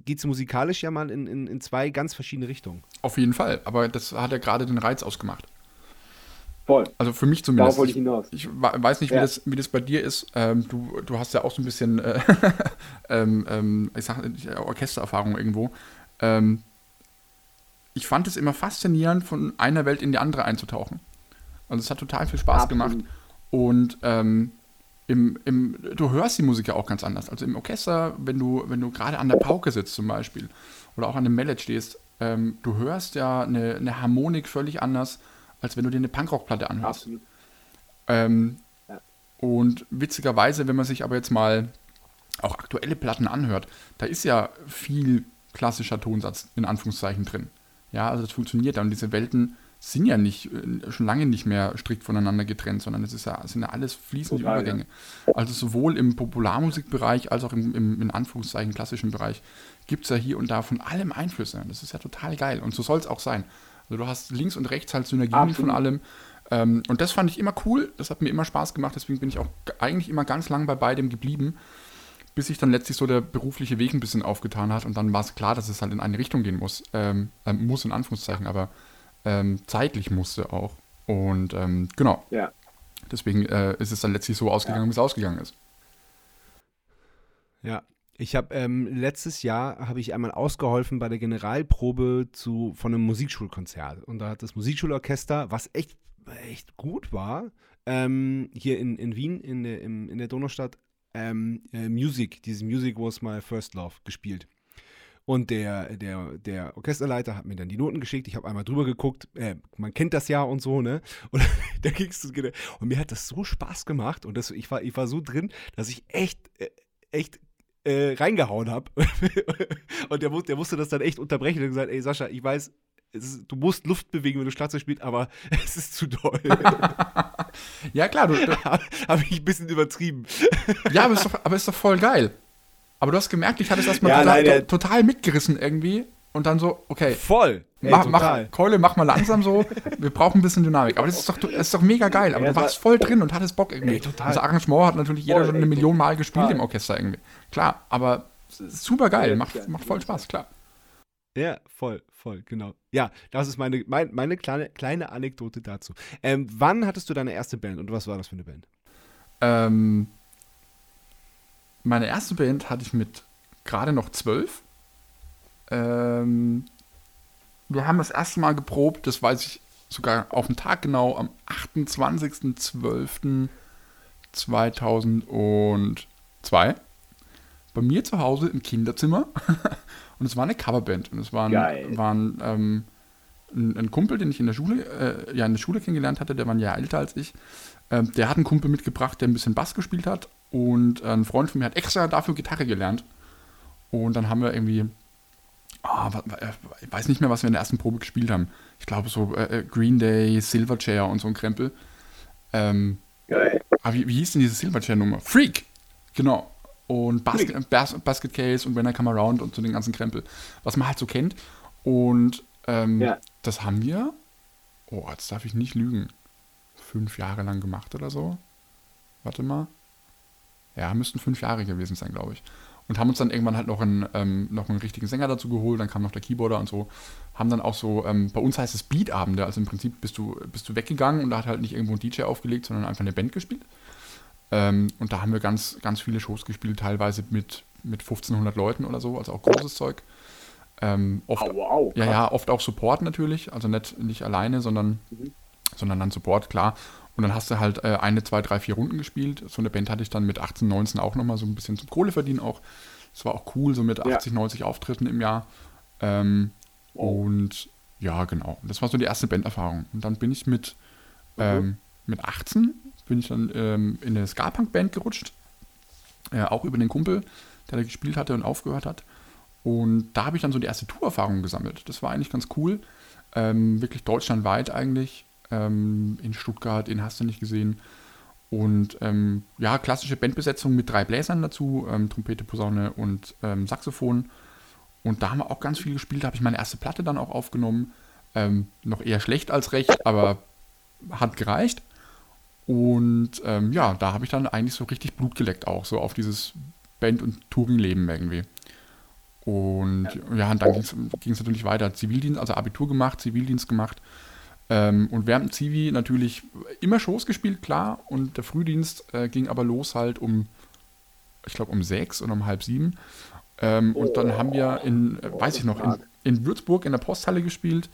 S2: geht es musikalisch ja mal in, in, in zwei ganz verschiedene Richtungen.
S1: Auf jeden Fall, aber das hat ja gerade den Reiz ausgemacht. Voll. Also für mich zumindest. Darauf wollte ich hinaus. Ich, ich weiß nicht, wie, ja. das, wie das bei dir ist. Ähm, du, du hast ja auch so ein bisschen äh, *laughs* ähm, ähm, ich sag, Orchestererfahrung irgendwo. Ähm, ich fand es immer faszinierend, von einer Welt in die andere einzutauchen. Also es hat total viel Spaß Absolut. gemacht. Und ähm, im, im, du hörst die Musik ja auch ganz anders. Also im Orchester, wenn du, wenn du gerade an der Pauke sitzt zum Beispiel oder auch an dem Mallet stehst, ähm, du hörst ja eine, eine, Harmonik völlig anders, als wenn du dir eine Punkrock-Platte anhörst. Ähm, ja. Und witzigerweise, wenn man sich aber jetzt mal auch aktuelle Platten anhört, da ist ja viel klassischer Tonsatz in Anführungszeichen drin. Ja, also das funktioniert ja. Und diese Welten sind ja nicht, äh, schon lange nicht mehr strikt voneinander getrennt, sondern es ist ja, sind ja alles fließende Total, Übergänge. Ja. Also sowohl im Popularmusikbereich als auch im, im in Anführungszeichen klassischen Bereich gibt es ja hier und da von allem Einflüsse. Das ist ja total geil. Und so soll es auch sein. Also du hast links und rechts halt Synergien Absolut. von allem. Ähm, und das fand ich immer cool. Das hat mir immer Spaß gemacht. Deswegen bin ich auch eigentlich immer ganz lang bei beidem geblieben bis sich dann letztlich so der berufliche Weg ein bisschen aufgetan hat und dann war es klar, dass es halt in eine Richtung gehen muss. Ähm, äh, muss in Anführungszeichen, aber ähm, zeitlich musste auch. Und ähm, genau. Ja. Deswegen äh, ist es dann letztlich so ausgegangen, ja. wie es ausgegangen ist.
S2: Ja, ich habe ähm, letztes Jahr habe ich einmal ausgeholfen bei der Generalprobe zu von einem Musikschulkonzert und da hat das Musikschulorchester, was echt echt gut war, ähm, hier in, in Wien in der, im, in der Donaustadt ähm, äh, Music, dieses Music Was My First Love gespielt. Und der, der, der Orchesterleiter hat mir dann die Noten geschickt. Ich habe einmal drüber geguckt. Äh, man kennt das ja und so, ne? *laughs* Und da ging's Und mir hat das so Spaß gemacht. Und das, ich, war, ich war so drin, dass ich echt, äh, echt äh, reingehauen habe. *laughs* und der, der musste das dann echt unterbrechen und gesagt: Ey, Sascha, ich weiß, ist, du musst Luft bewegen, wenn du Schlagzeug spielst, aber *laughs* es ist zu doll. *laughs*
S1: ja, klar. Du,
S2: du *laughs* Habe ich ein bisschen übertrieben.
S1: ja, aber ist, doch, aber ist doch voll geil. Aber du hast gemerkt, ich hatte es erstmal ja, total, nein, total mitgerissen irgendwie. Und dann so, okay.
S2: Voll.
S1: Ey, mach, mach, Keule, mach mal langsam so. Wir brauchen ein bisschen Dynamik. Aber das ist doch, das ist doch mega geil. Aber ja, du warst voll drin und hattest Bock irgendwie. Ey, total. Das Arrangement hat natürlich jeder voll, schon eine ey, Million Mal gespielt total. im Orchester irgendwie. Klar, aber super geil. Macht, macht voll Spaß, klar.
S2: Ja, voll, voll, genau. Ja, das ist meine, mein, meine kleine, kleine Anekdote dazu. Ähm, wann hattest du deine erste Band und was war das für eine Band?
S1: Ähm, meine erste Band hatte ich mit gerade noch zwölf. Ähm, wir haben das erste Mal geprobt, das weiß ich sogar auf den Tag genau am 28.12.2002 bei mir zu Hause im Kinderzimmer. *laughs* und es war eine Coverband. Und es waren, waren ähm, ein, ein, Kumpel, den ich in der Schule, äh, ja, in der Schule kennengelernt hatte, der war ein Jahr älter als ich. Ähm, der hat einen Kumpel mitgebracht, der ein bisschen Bass gespielt hat. Und ein Freund von mir hat extra dafür Gitarre gelernt. Und dann haben wir irgendwie, oh, ich weiß nicht mehr, was wir in der ersten Probe gespielt haben. Ich glaube so äh, äh, Green Day, Silverchair und so ein Krempel. Ähm, Geil. Aber wie, wie hieß denn diese Silverchair-Nummer? Freak! Genau und Basket, Bas Basket Case und When I Come Around und so den ganzen Krempel, was man halt so kennt. Und ähm, ja. das haben wir, oh, jetzt darf ich nicht lügen, fünf Jahre lang gemacht oder so. Warte mal. Ja, müssten fünf Jahre gewesen sein, glaube ich. Und haben uns dann irgendwann halt noch einen, ähm, noch einen richtigen Sänger dazu geholt, dann kam noch der Keyboarder und so. Haben dann auch so, ähm, bei uns heißt es Beatabende, also im Prinzip bist du, bist du weggegangen und da hat halt nicht irgendwo ein DJ aufgelegt, sondern einfach eine Band gespielt. Ähm, und da haben wir ganz, ganz viele Shows gespielt, teilweise mit, mit 1500 Leuten oder so, also auch großes Zeug. Ähm, oft, oh, wow, ja, ja, oft auch Support natürlich, also nicht, nicht alleine, sondern, mhm. sondern dann Support, klar. Und dann hast du halt äh, eine, zwei, drei, vier Runden gespielt. So eine Band hatte ich dann mit 18, 19 auch nochmal so ein bisschen zum Kohle verdienen auch. Das war auch cool, so mit 80, ja. 90 Auftritten im Jahr. Ähm, wow. Und ja, genau. Das war so die erste Banderfahrung. Und dann bin ich mit, mhm. ähm, mit 18 bin ich dann ähm, in eine Ska-Punk-Band gerutscht. Äh, auch über den Kumpel, der da gespielt hatte und aufgehört hat. Und da habe ich dann so die erste Tourerfahrung gesammelt. Das war eigentlich ganz cool. Ähm, wirklich deutschlandweit eigentlich. Ähm, in Stuttgart, in hast du nicht gesehen. Und ähm, ja, klassische Bandbesetzung mit drei Bläsern dazu, ähm, Trompete, Posaune und ähm, Saxophon. Und da haben wir auch ganz viel gespielt. Da habe ich meine erste Platte dann auch aufgenommen. Ähm, noch eher schlecht als recht, aber hat gereicht. Und ähm, ja, da habe ich dann eigentlich so richtig Blut geleckt auch, so auf dieses Band- und Touring-Leben irgendwie. Und ja, und dann ging es natürlich weiter. Zivildienst, also Abitur gemacht, Zivildienst gemacht. Ähm, und während dem Zivi natürlich immer Shows gespielt, klar. Und der Frühdienst äh, ging aber los halt um, ich glaube, um sechs oder um halb sieben. Ähm, und dann haben wir in, äh, weiß ich noch, in, in Würzburg in der Posthalle gespielt.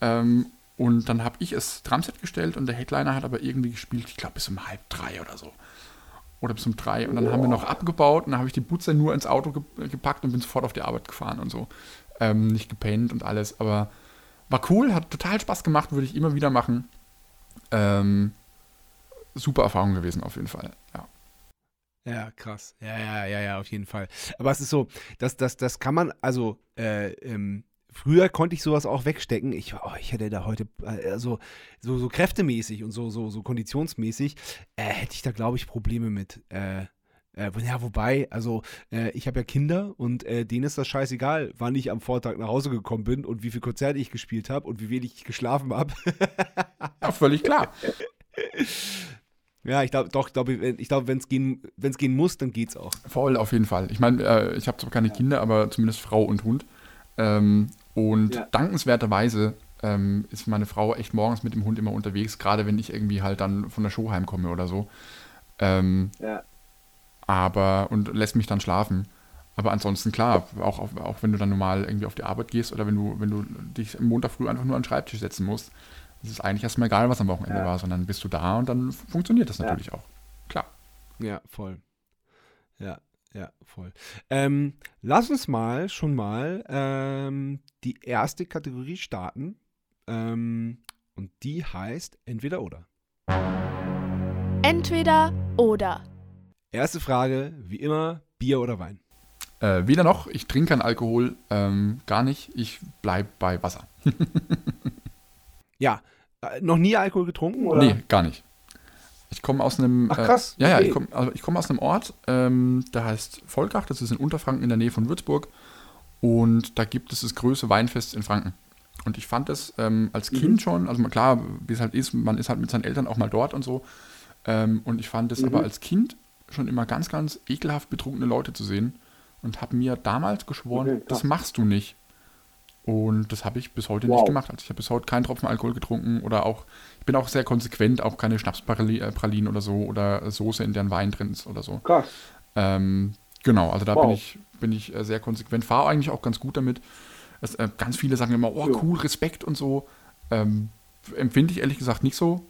S1: Ähm, und dann habe ich es Drumset gestellt und der Headliner hat aber irgendwie gespielt, ich glaube bis um halb drei oder so. Oder bis um drei. Und dann haben wir noch abgebaut und dann habe ich die Butze nur ins Auto ge gepackt und bin sofort auf die Arbeit gefahren und so. Ähm, nicht gepennt und alles. Aber war cool, hat total Spaß gemacht, würde ich immer wieder machen. Ähm, super Erfahrung gewesen auf jeden Fall, ja.
S2: Ja, krass. Ja, ja, ja, ja, auf jeden Fall. Aber es ist so, das, das, das kann man, also, äh, ähm, Früher konnte ich sowas auch wegstecken. Ich, oh, ich hätte da heute, also so, so kräftemäßig und so, so, so konditionsmäßig, äh, hätte ich da, glaube ich, Probleme mit. Äh, äh, ja, wobei, also äh, ich habe ja Kinder und äh, denen ist das scheißegal, wann ich am Vortag nach Hause gekommen bin und wie viel Konzerte ich gespielt habe und wie wenig ich geschlafen habe. *laughs*
S1: ja, völlig klar.
S2: Ja, ich glaube, doch, glaub, ich glaube, wenn es gehen, gehen muss, dann geht's auch.
S1: Voll, auf jeden Fall. Ich meine, äh, ich habe zwar keine Kinder, aber zumindest Frau und Hund. Ähm, und ja. dankenswerterweise ähm, ist meine Frau echt morgens mit dem Hund immer unterwegs, gerade wenn ich irgendwie halt dann von der Show heimkomme oder so. Ähm, ja. Aber, und lässt mich dann schlafen. Aber ansonsten, klar, auch, auch wenn du dann normal irgendwie auf die Arbeit gehst oder wenn du, wenn du dich am Montag früh einfach nur an den Schreibtisch setzen musst, ist es eigentlich erstmal egal, was am Wochenende ja. war, sondern bist du da und dann funktioniert das natürlich auch. Klar.
S2: Ja, voll. Ja, ja, voll. Ähm, lass uns mal schon mal ähm, die erste Kategorie starten. Ähm, und die heißt entweder oder.
S3: Entweder oder.
S2: Erste Frage, wie immer, Bier oder Wein?
S1: Äh, weder noch, ich trinke keinen Alkohol, ähm, gar nicht. Ich bleibe bei Wasser. *laughs*
S2: ja, äh, noch nie Alkohol getrunken? Oder?
S1: Nee, gar nicht. Ich komme aus einem. Ach krass. Äh, ja, ja, ich komme also komm aus einem Ort, ähm, der heißt Volkach, das ist in Unterfranken in der Nähe von Würzburg. Und da gibt es das größte Weinfest in Franken. Und ich fand es ähm, als mhm. Kind schon, also klar, wie es halt ist, man ist halt mit seinen Eltern auch mal dort und so. Ähm, und ich fand es mhm. aber als Kind schon immer ganz, ganz ekelhaft betrunkene Leute zu sehen. Und habe mir damals geschworen, okay, das machst du nicht. Und das habe ich bis heute wow. nicht gemacht. Also ich habe bis heute keinen Tropfen Alkohol getrunken oder auch, ich bin auch sehr konsequent, auch keine Schnapspralinen oder so oder Soße, in deren Wein drin ist oder so. Krass. Ähm, genau, also da wow. bin ich, bin ich äh, sehr konsequent, fahre eigentlich auch ganz gut damit. Es, äh, ganz viele sagen immer, oh cool, Respekt und so. Ähm, empfinde ich ehrlich gesagt nicht so.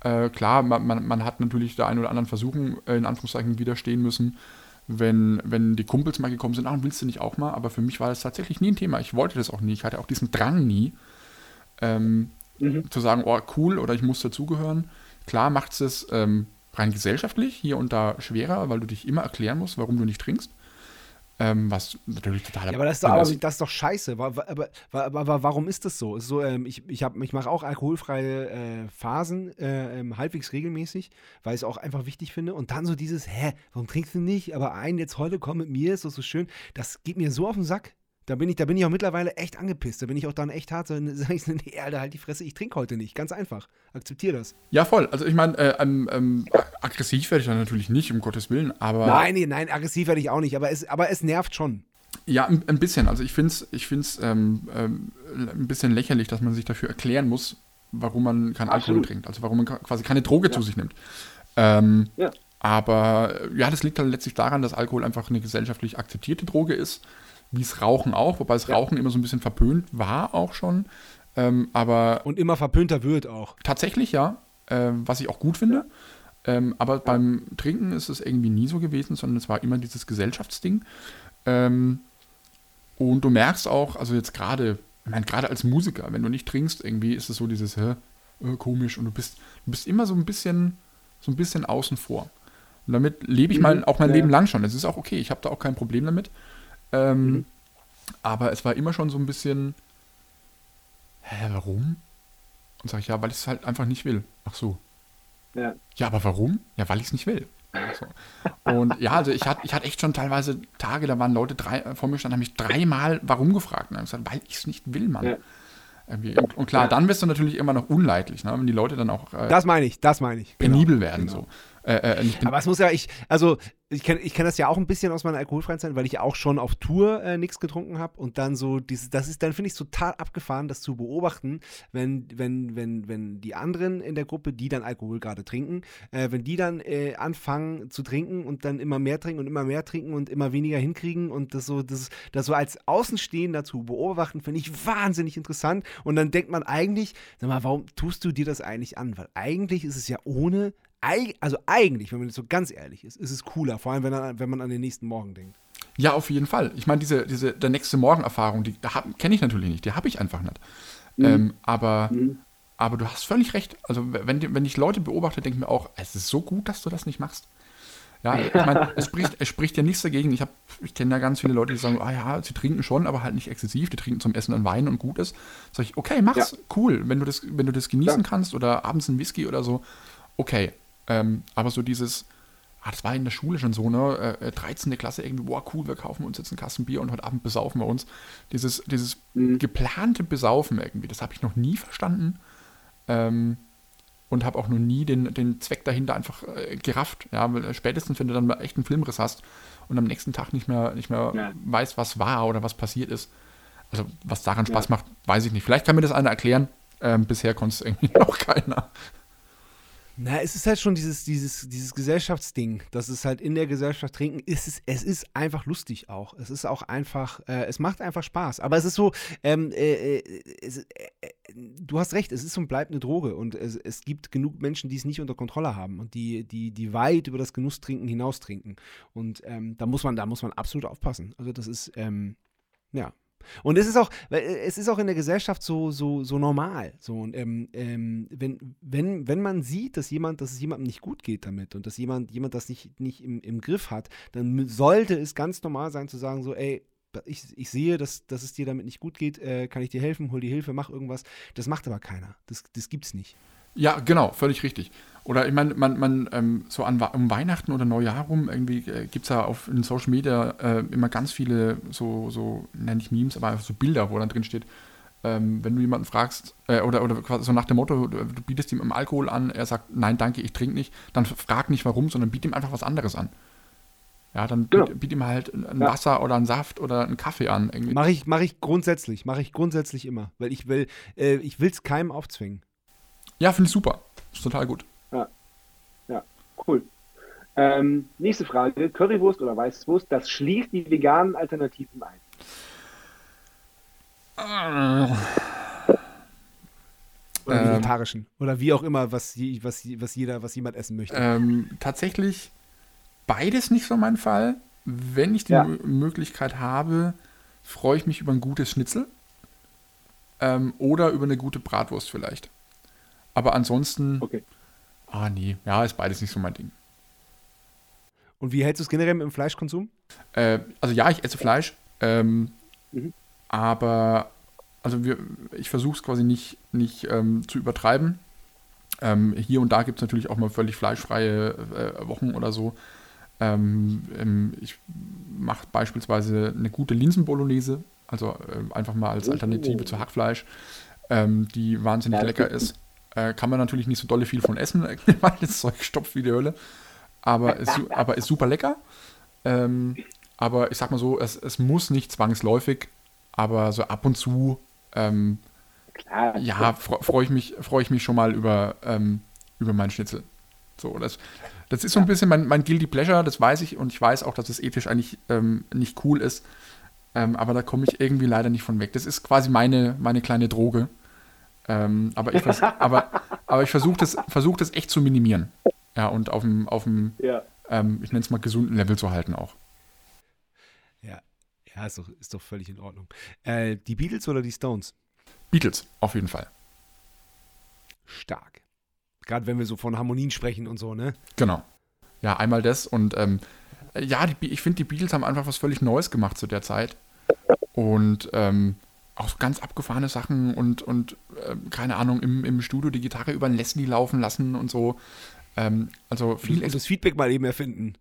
S1: Äh, klar, man, man, man, hat natürlich der einen oder anderen Versuchen äh, in Anführungszeichen widerstehen müssen, wenn, wenn die Kumpels mal gekommen sind, ach, willst du nicht auch mal? Aber für mich war das tatsächlich nie ein Thema. Ich wollte das auch nie. Ich hatte auch diesen Drang nie, ähm, mhm. zu sagen, oh, cool, oder ich muss dazugehören. Klar macht es ähm, rein gesellschaftlich hier und da schwerer, weil du dich immer erklären musst, warum du nicht trinkst. Ähm, was natürlich total.
S2: Ja, aber das ist doch, aber, das ist doch scheiße. Aber, aber, aber, warum ist das so? So ähm, ich ich, ich mache auch alkoholfreie äh, Phasen äh, ähm, halbwegs regelmäßig, weil ich es auch einfach wichtig finde. Und dann so dieses, hä, warum trinkst du nicht? Aber ein jetzt heute komm mit mir, ist doch so schön. Das geht mir so auf den Sack. Da bin ich, da bin ich auch mittlerweile echt angepisst. Da bin ich auch dann echt hart. So, *laughs* sag ich, nee, Alter, halt die Fresse, ich trinke heute nicht. Ganz einfach. Akzeptiere das.
S1: Ja, voll. Also ich meine, äh, ähm, ähm, aggressiv werde ich dann natürlich nicht, um Gottes Willen, aber.
S2: Nein, nee, nein, aggressiv werde ich auch nicht, aber es, aber es nervt schon.
S1: Ja, ein, ein bisschen. Also ich finde es ich find's, ähm, ähm, ein bisschen lächerlich, dass man sich dafür erklären muss, warum man keinen Alkohol trinkt. Also warum man quasi keine Droge ja. zu sich nimmt. Ähm, ja. Aber ja, das liegt halt letztlich daran, dass Alkohol einfach eine gesellschaftlich akzeptierte Droge ist wie es Rauchen auch, wobei das ja. Rauchen immer so ein bisschen verpönt war auch schon. Ähm, aber
S2: und immer verpönter wird auch.
S1: Tatsächlich ja, ähm, was ich auch gut finde. Ja. Ähm, aber beim Trinken ist es irgendwie nie so gewesen, sondern es war immer dieses Gesellschaftsding. Ähm, und du merkst auch, also jetzt gerade, ich meine, gerade als Musiker, wenn du nicht trinkst, irgendwie ist es so dieses, hä, äh, komisch und du bist, du bist immer so ein bisschen, so ein bisschen außen vor. Und damit lebe ich mhm. mal auch mein ja. Leben lang schon. Es ist auch okay, ich habe da auch kein Problem damit. Ähm, mhm. Aber es war immer schon so ein bisschen, hä, warum? Und sage ich, ja, weil ich es halt einfach nicht will. Ach so. Ja. Ja, aber warum? Ja, weil ich es nicht will. So. Und ja, also ich hatte, ich hatte echt schon teilweise Tage, da waren Leute drei, äh, vor mir standen, haben mich dreimal warum gefragt. Und dann gesagt, weil ich es nicht will, Mann. Ja. Und, und, klar, ja. dann wirst du natürlich immer noch unleidlich, ne? wenn die Leute dann auch.
S2: Äh, das meine ich, das meine ich.
S1: Penibel genau. werden genau. so.
S2: Äh, äh, Aber es muss ja, ich, also ich kenne ich kenn das ja auch ein bisschen aus meiner alkoholfreien Zeit, weil ich auch schon auf Tour äh, nichts getrunken habe und dann so, dieses, das ist, dann finde ich es total abgefahren, das zu beobachten, wenn, wenn, wenn, wenn die anderen in der Gruppe, die dann Alkohol gerade trinken, äh, wenn die dann äh, anfangen zu trinken und dann immer mehr trinken und immer mehr trinken und immer weniger hinkriegen und das so, das, das so als Außenstehender zu beobachten, finde ich wahnsinnig interessant und dann denkt man eigentlich, sag mal, warum tust du dir das eigentlich an? Weil eigentlich ist es ja ohne also eigentlich, wenn man jetzt so ganz ehrlich ist, ist es cooler, vor allem wenn, man, wenn man an den nächsten Morgen denkt.
S1: Ja, auf jeden Fall. Ich meine, diese, diese der nächste Morgen-Erfahrung, die kenne ich natürlich nicht, die habe ich einfach nicht. Mhm. Ähm, aber, mhm. aber du hast völlig recht. Also wenn, wenn ich Leute beobachte, denke ich mir auch, es ist so gut, dass du das nicht machst. Ja, ich meine, *laughs* es spricht, es spricht ja nichts dagegen. Ich, ich kenne ja ganz viele Leute, die sagen, ah ja, sie trinken schon, aber halt nicht exzessiv. Die trinken zum Essen einen Wein und gut ist. Sag ich, okay, mach's, ja. cool. Wenn du das, wenn du das genießen ja. kannst oder abends ein Whisky oder so, okay. Ähm, aber so dieses, ah, das war in der Schule schon so, ne? Äh, 13. Äh, Klasse irgendwie, boah, cool, wir kaufen uns jetzt einen Kasten Bier und heute Abend besaufen wir uns. Dieses, dieses mhm. geplante Besaufen irgendwie, das habe ich noch nie verstanden. Ähm, und habe auch noch nie den, den Zweck dahinter einfach äh, gerafft. Ja, weil, äh, spätestens, wenn du dann mal echt einen Filmriss hast und am nächsten Tag nicht mehr, nicht mehr ja. weißt, was war oder was passiert ist. Also, was daran Spaß ja. macht, weiß ich nicht. Vielleicht kann mir das einer erklären. Ähm, bisher konnte es irgendwie *laughs* noch keiner.
S2: Na, es ist halt schon dieses, dieses, dieses Gesellschaftsding, dass es halt in der Gesellschaft trinken, ist es, es ist einfach lustig auch. Es ist auch einfach, äh, es macht einfach Spaß. Aber es ist so, ähm, äh, äh es, äh, du hast recht, es ist und bleibt eine Droge und es, es gibt genug Menschen, die es nicht unter Kontrolle haben und die, die, die weit über das Genusstrinken hinaus trinken. Und ähm, da muss man, da muss man absolut aufpassen. Also das ist, ähm, ja, und es ist auch, äh, es ist auch in der Gesellschaft so, so, so normal. So, und, ähm, ähm, wenn, wenn, wenn man sieht, dass jemand, dass es jemandem nicht gut geht damit und dass jemand, jemand das nicht, nicht im, im Griff hat, dann sollte es ganz normal sein zu sagen, so, ey, ich, ich sehe, dass, dass es dir damit nicht gut geht, äh, kann ich dir helfen, hol dir Hilfe, mach irgendwas. Das macht aber keiner. Das, das gibt's nicht.
S1: Ja, genau, völlig richtig. Oder ich meine, man, man ähm, so an um Weihnachten oder Neujahr rum, irgendwie äh, gibt es ja auf in Social Media äh, immer ganz viele so, so, nenne ich Memes, aber so Bilder, wo dann drin steht, ähm, wenn du jemanden fragst, äh, oder, oder so nach dem Motto, du, du bietest ihm Alkohol an, er sagt, nein, danke, ich trinke nicht, dann frag nicht warum, sondern biet ihm einfach was anderes an. Ja, dann genau. biet, biet, ihm halt ein ja. Wasser oder einen Saft oder einen Kaffee an.
S2: Mache ich, mach ich grundsätzlich, mache ich grundsätzlich immer, weil ich will, äh, ich will es keinem aufzwingen.
S1: Ja, finde ich super. Ist total gut.
S4: Ja, ja cool. Ähm, nächste Frage: Currywurst oder Weißwurst, das schließt die veganen Alternativen ein.
S2: Oder ähm, vegetarischen. Oder wie auch immer, was, was, was jeder, was jemand essen möchte.
S1: Ähm, tatsächlich beides nicht so mein Fall. Wenn ich die ja. Möglichkeit habe, freue ich mich über ein gutes Schnitzel. Ähm, oder über eine gute Bratwurst vielleicht. Aber ansonsten. Okay. Ah, nee. Ja, ist beides nicht so mein Ding.
S2: Und wie hältst du es generell mit dem Fleischkonsum?
S1: Äh, also ja, ich esse Fleisch. Ähm, mhm. Aber also wir, ich versuche es quasi nicht, nicht ähm, zu übertreiben. Ähm, hier und da gibt es natürlich auch mal völlig fleischfreie äh, Wochen oder so. Ähm, ich mache beispielsweise eine gute Linsenbolognese, also äh, einfach mal als Alternative oh. zu Hackfleisch, ähm, die wahnsinnig ja, lecker ist. Äh, kann man natürlich nicht so dolle viel von essen, *laughs* weil das Zeug stopft wie die Hölle. Aber ist, aber ist super lecker. Ähm, aber ich sag mal so, es, es muss nicht zwangsläufig, aber so ab und zu, ähm, Klar, ja, freue freu ich, mich, freu ich mich schon mal über, ähm, über meinen Schnitzel. So, das, das ist so ein bisschen mein, mein Guilty Pleasure, das weiß ich und ich weiß auch, dass es ethisch eigentlich ähm, nicht cool ist. Ähm, aber da komme ich irgendwie leider nicht von weg. Das ist quasi meine, meine kleine Droge. Ähm, aber ich, vers aber, aber ich versuche das, versuch das echt zu minimieren. Ja, und auf dem, auf dem ja. ähm, ich nenne es mal, gesunden Level zu halten auch.
S2: Ja, ja ist, doch, ist doch völlig in Ordnung. Äh, die Beatles oder die Stones?
S1: Beatles, auf jeden Fall.
S2: Stark. Gerade wenn wir so von Harmonien sprechen und so, ne?
S1: Genau. Ja, einmal das und ähm, ja, die, ich finde, die Beatles haben einfach was völlig Neues gemacht zu der Zeit. Und ähm, auch so ganz abgefahrene Sachen und, und äh, keine Ahnung, im, im Studio die Gitarre über ein Leslie laufen lassen und so. Ähm, also viel.
S2: Und das Feedback mal eben erfinden.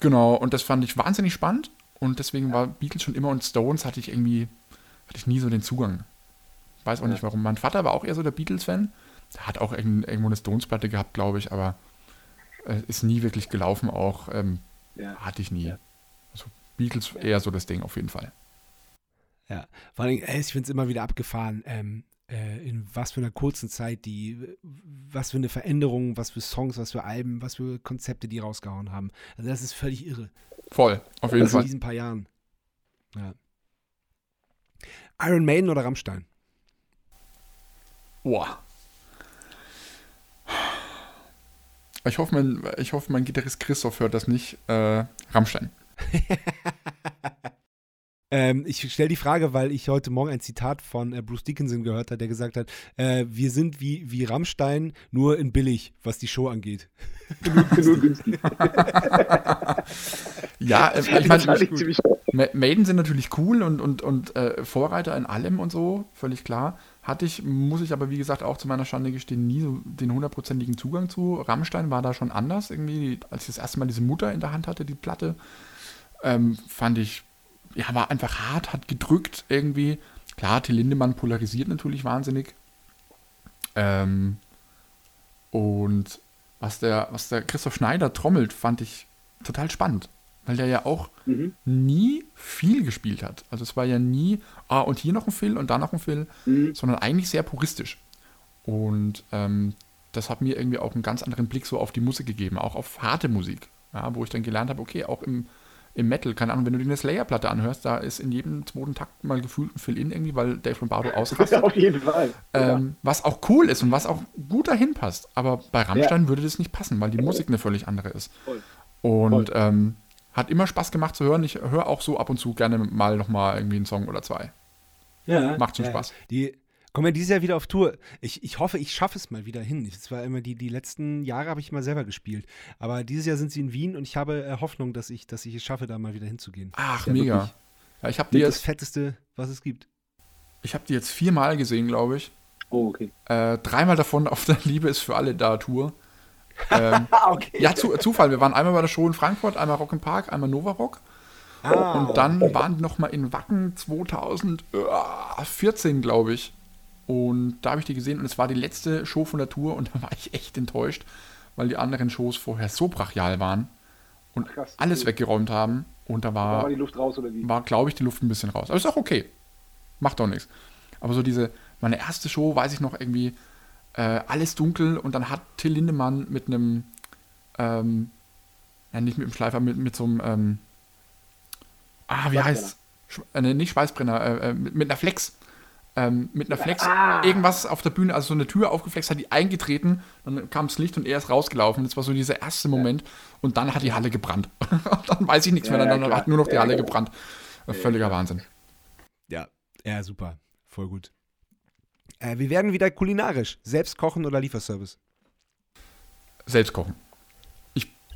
S1: Genau, und das fand ich wahnsinnig spannend. Und deswegen war Beatles schon immer und Stones hatte ich irgendwie, hatte ich nie so den Zugang. Weiß auch ja. nicht warum. Mein Vater war auch eher so der Beatles-Fan. Der hat auch irgendwo eine Stones-Platte gehabt, glaube ich, aber äh, ist nie wirklich gelaufen auch. Ähm, ja. Hatte ich nie. Ja. Also Beatles eher so das Ding auf jeden Fall.
S2: Ja, vor allem, ich finde es immer wieder abgefahren, ähm, äh, in was für einer kurzen Zeit die, was für eine Veränderung, was für Songs, was für Alben, was für Konzepte die rausgehauen haben. Also das ist völlig irre.
S1: Voll, auf jeden also Fall.
S2: In diesen paar Jahren. Ja. Iron Maiden oder Rammstein?
S1: Boah. Ich hoffe, mein, ich hoffe, mein Gitarrist Christoph hört das nicht. Äh, Rammstein. *laughs*
S2: Ähm, ich stelle die Frage, weil ich heute Morgen ein Zitat von äh, Bruce Dickinson gehört habe, der gesagt hat, äh, wir sind wie, wie Rammstein, nur in billig, was die Show angeht. nur günstig. *laughs*
S1: ja, äh, ich meine, Maiden sind natürlich cool und, und, und äh, Vorreiter in allem und so, völlig klar. Hatte ich, muss ich aber wie gesagt auch zu meiner Schande gestehen, nie so den hundertprozentigen Zugang zu. Rammstein war da schon anders irgendwie, als ich das erste Mal diese Mutter in der Hand hatte, die Platte, ähm, fand ich ja, war einfach hart, hat gedrückt irgendwie. Klar, Till Lindemann polarisiert natürlich wahnsinnig. Ähm, und was der, was der Christoph Schneider trommelt, fand ich total spannend. Weil der ja auch mhm. nie viel gespielt hat. Also es war ja nie, ah, und hier noch ein Phil und da noch ein Phil, mhm. sondern eigentlich sehr puristisch. Und ähm, das hat mir irgendwie auch einen ganz anderen Blick so auf die Musik gegeben, auch auf harte Musik. Ja, wo ich dann gelernt habe, okay, auch im, im Metal, keine Ahnung, wenn du dir eine Slayer-Platte anhörst, da ist in jedem zweiten Takt mal gefühlt ein Fill-In irgendwie, weil Dave Lombardo *laughs* ausrastet.
S4: Auf jeden Fall.
S1: Ähm, ja. Was auch cool ist und was auch gut dahin passt. Aber bei Rammstein ja. würde das nicht passen, weil die Musik eine völlig andere ist. Voll. Und Voll. Ähm, hat immer Spaß gemacht zu hören. Ich höre auch so ab und zu gerne mal nochmal irgendwie einen Song oder zwei. Ja. Macht schon ja. Spaß.
S2: Die, Kommen wir dieses Jahr wieder auf Tour. Ich, ich hoffe, ich schaffe es mal wieder hin. Es war immer die, die letzten Jahre habe ich mal selber gespielt. Aber dieses Jahr sind sie in Wien und ich habe äh, Hoffnung, dass ich, dass ich es schaffe, da mal wieder hinzugehen.
S1: Ach, ja mega. Ja, ich habe die
S2: jetzt. Das Fetteste, was es gibt.
S1: Ich habe die jetzt viermal gesehen, glaube ich.
S4: Oh, okay.
S1: Äh, dreimal davon auf der Liebe ist für alle da Tour. Ähm, *laughs* okay. Ja, zu, Zufall. Wir waren einmal bei der Show in Frankfurt, einmal Rock im Park, einmal Nova Rock. Ah, und dann waren die noch mal in Wacken 2014, glaube ich. Und da habe ich die gesehen und es war die letzte Show von der Tour und *laughs* da war ich echt enttäuscht, weil die anderen Shows vorher so brachial waren und Krass, alles okay. weggeräumt haben. Und da war,
S4: da war die Luft raus oder wie?
S1: War, glaube ich, die Luft ein bisschen raus. Aber ist auch okay. Macht doch nichts. Aber so diese, meine erste Show, weiß ich noch irgendwie, äh, alles dunkel und dann hat Till Lindemann mit einem, ähm, ja, nicht mit dem Schleifer, mit, mit so einem, ähm, ah, wie heißt äh, nicht Schweißbrenner, äh, äh, mit, mit, einer Flex ähm, mit einer Flex ah. irgendwas auf der Bühne, also so eine Tür aufgeflext, hat die eingetreten, dann kam das Licht und er ist rausgelaufen. Das war so dieser erste Moment ja. und dann hat die Halle gebrannt. *laughs* dann weiß ich nichts ja, mehr, dann ja, hat nur noch die Halle gebrannt. Völliger Wahnsinn.
S2: Ja, ja, super. Voll gut. Äh, wir werden wieder kulinarisch. Selbst kochen oder Lieferservice?
S1: Selbst kochen.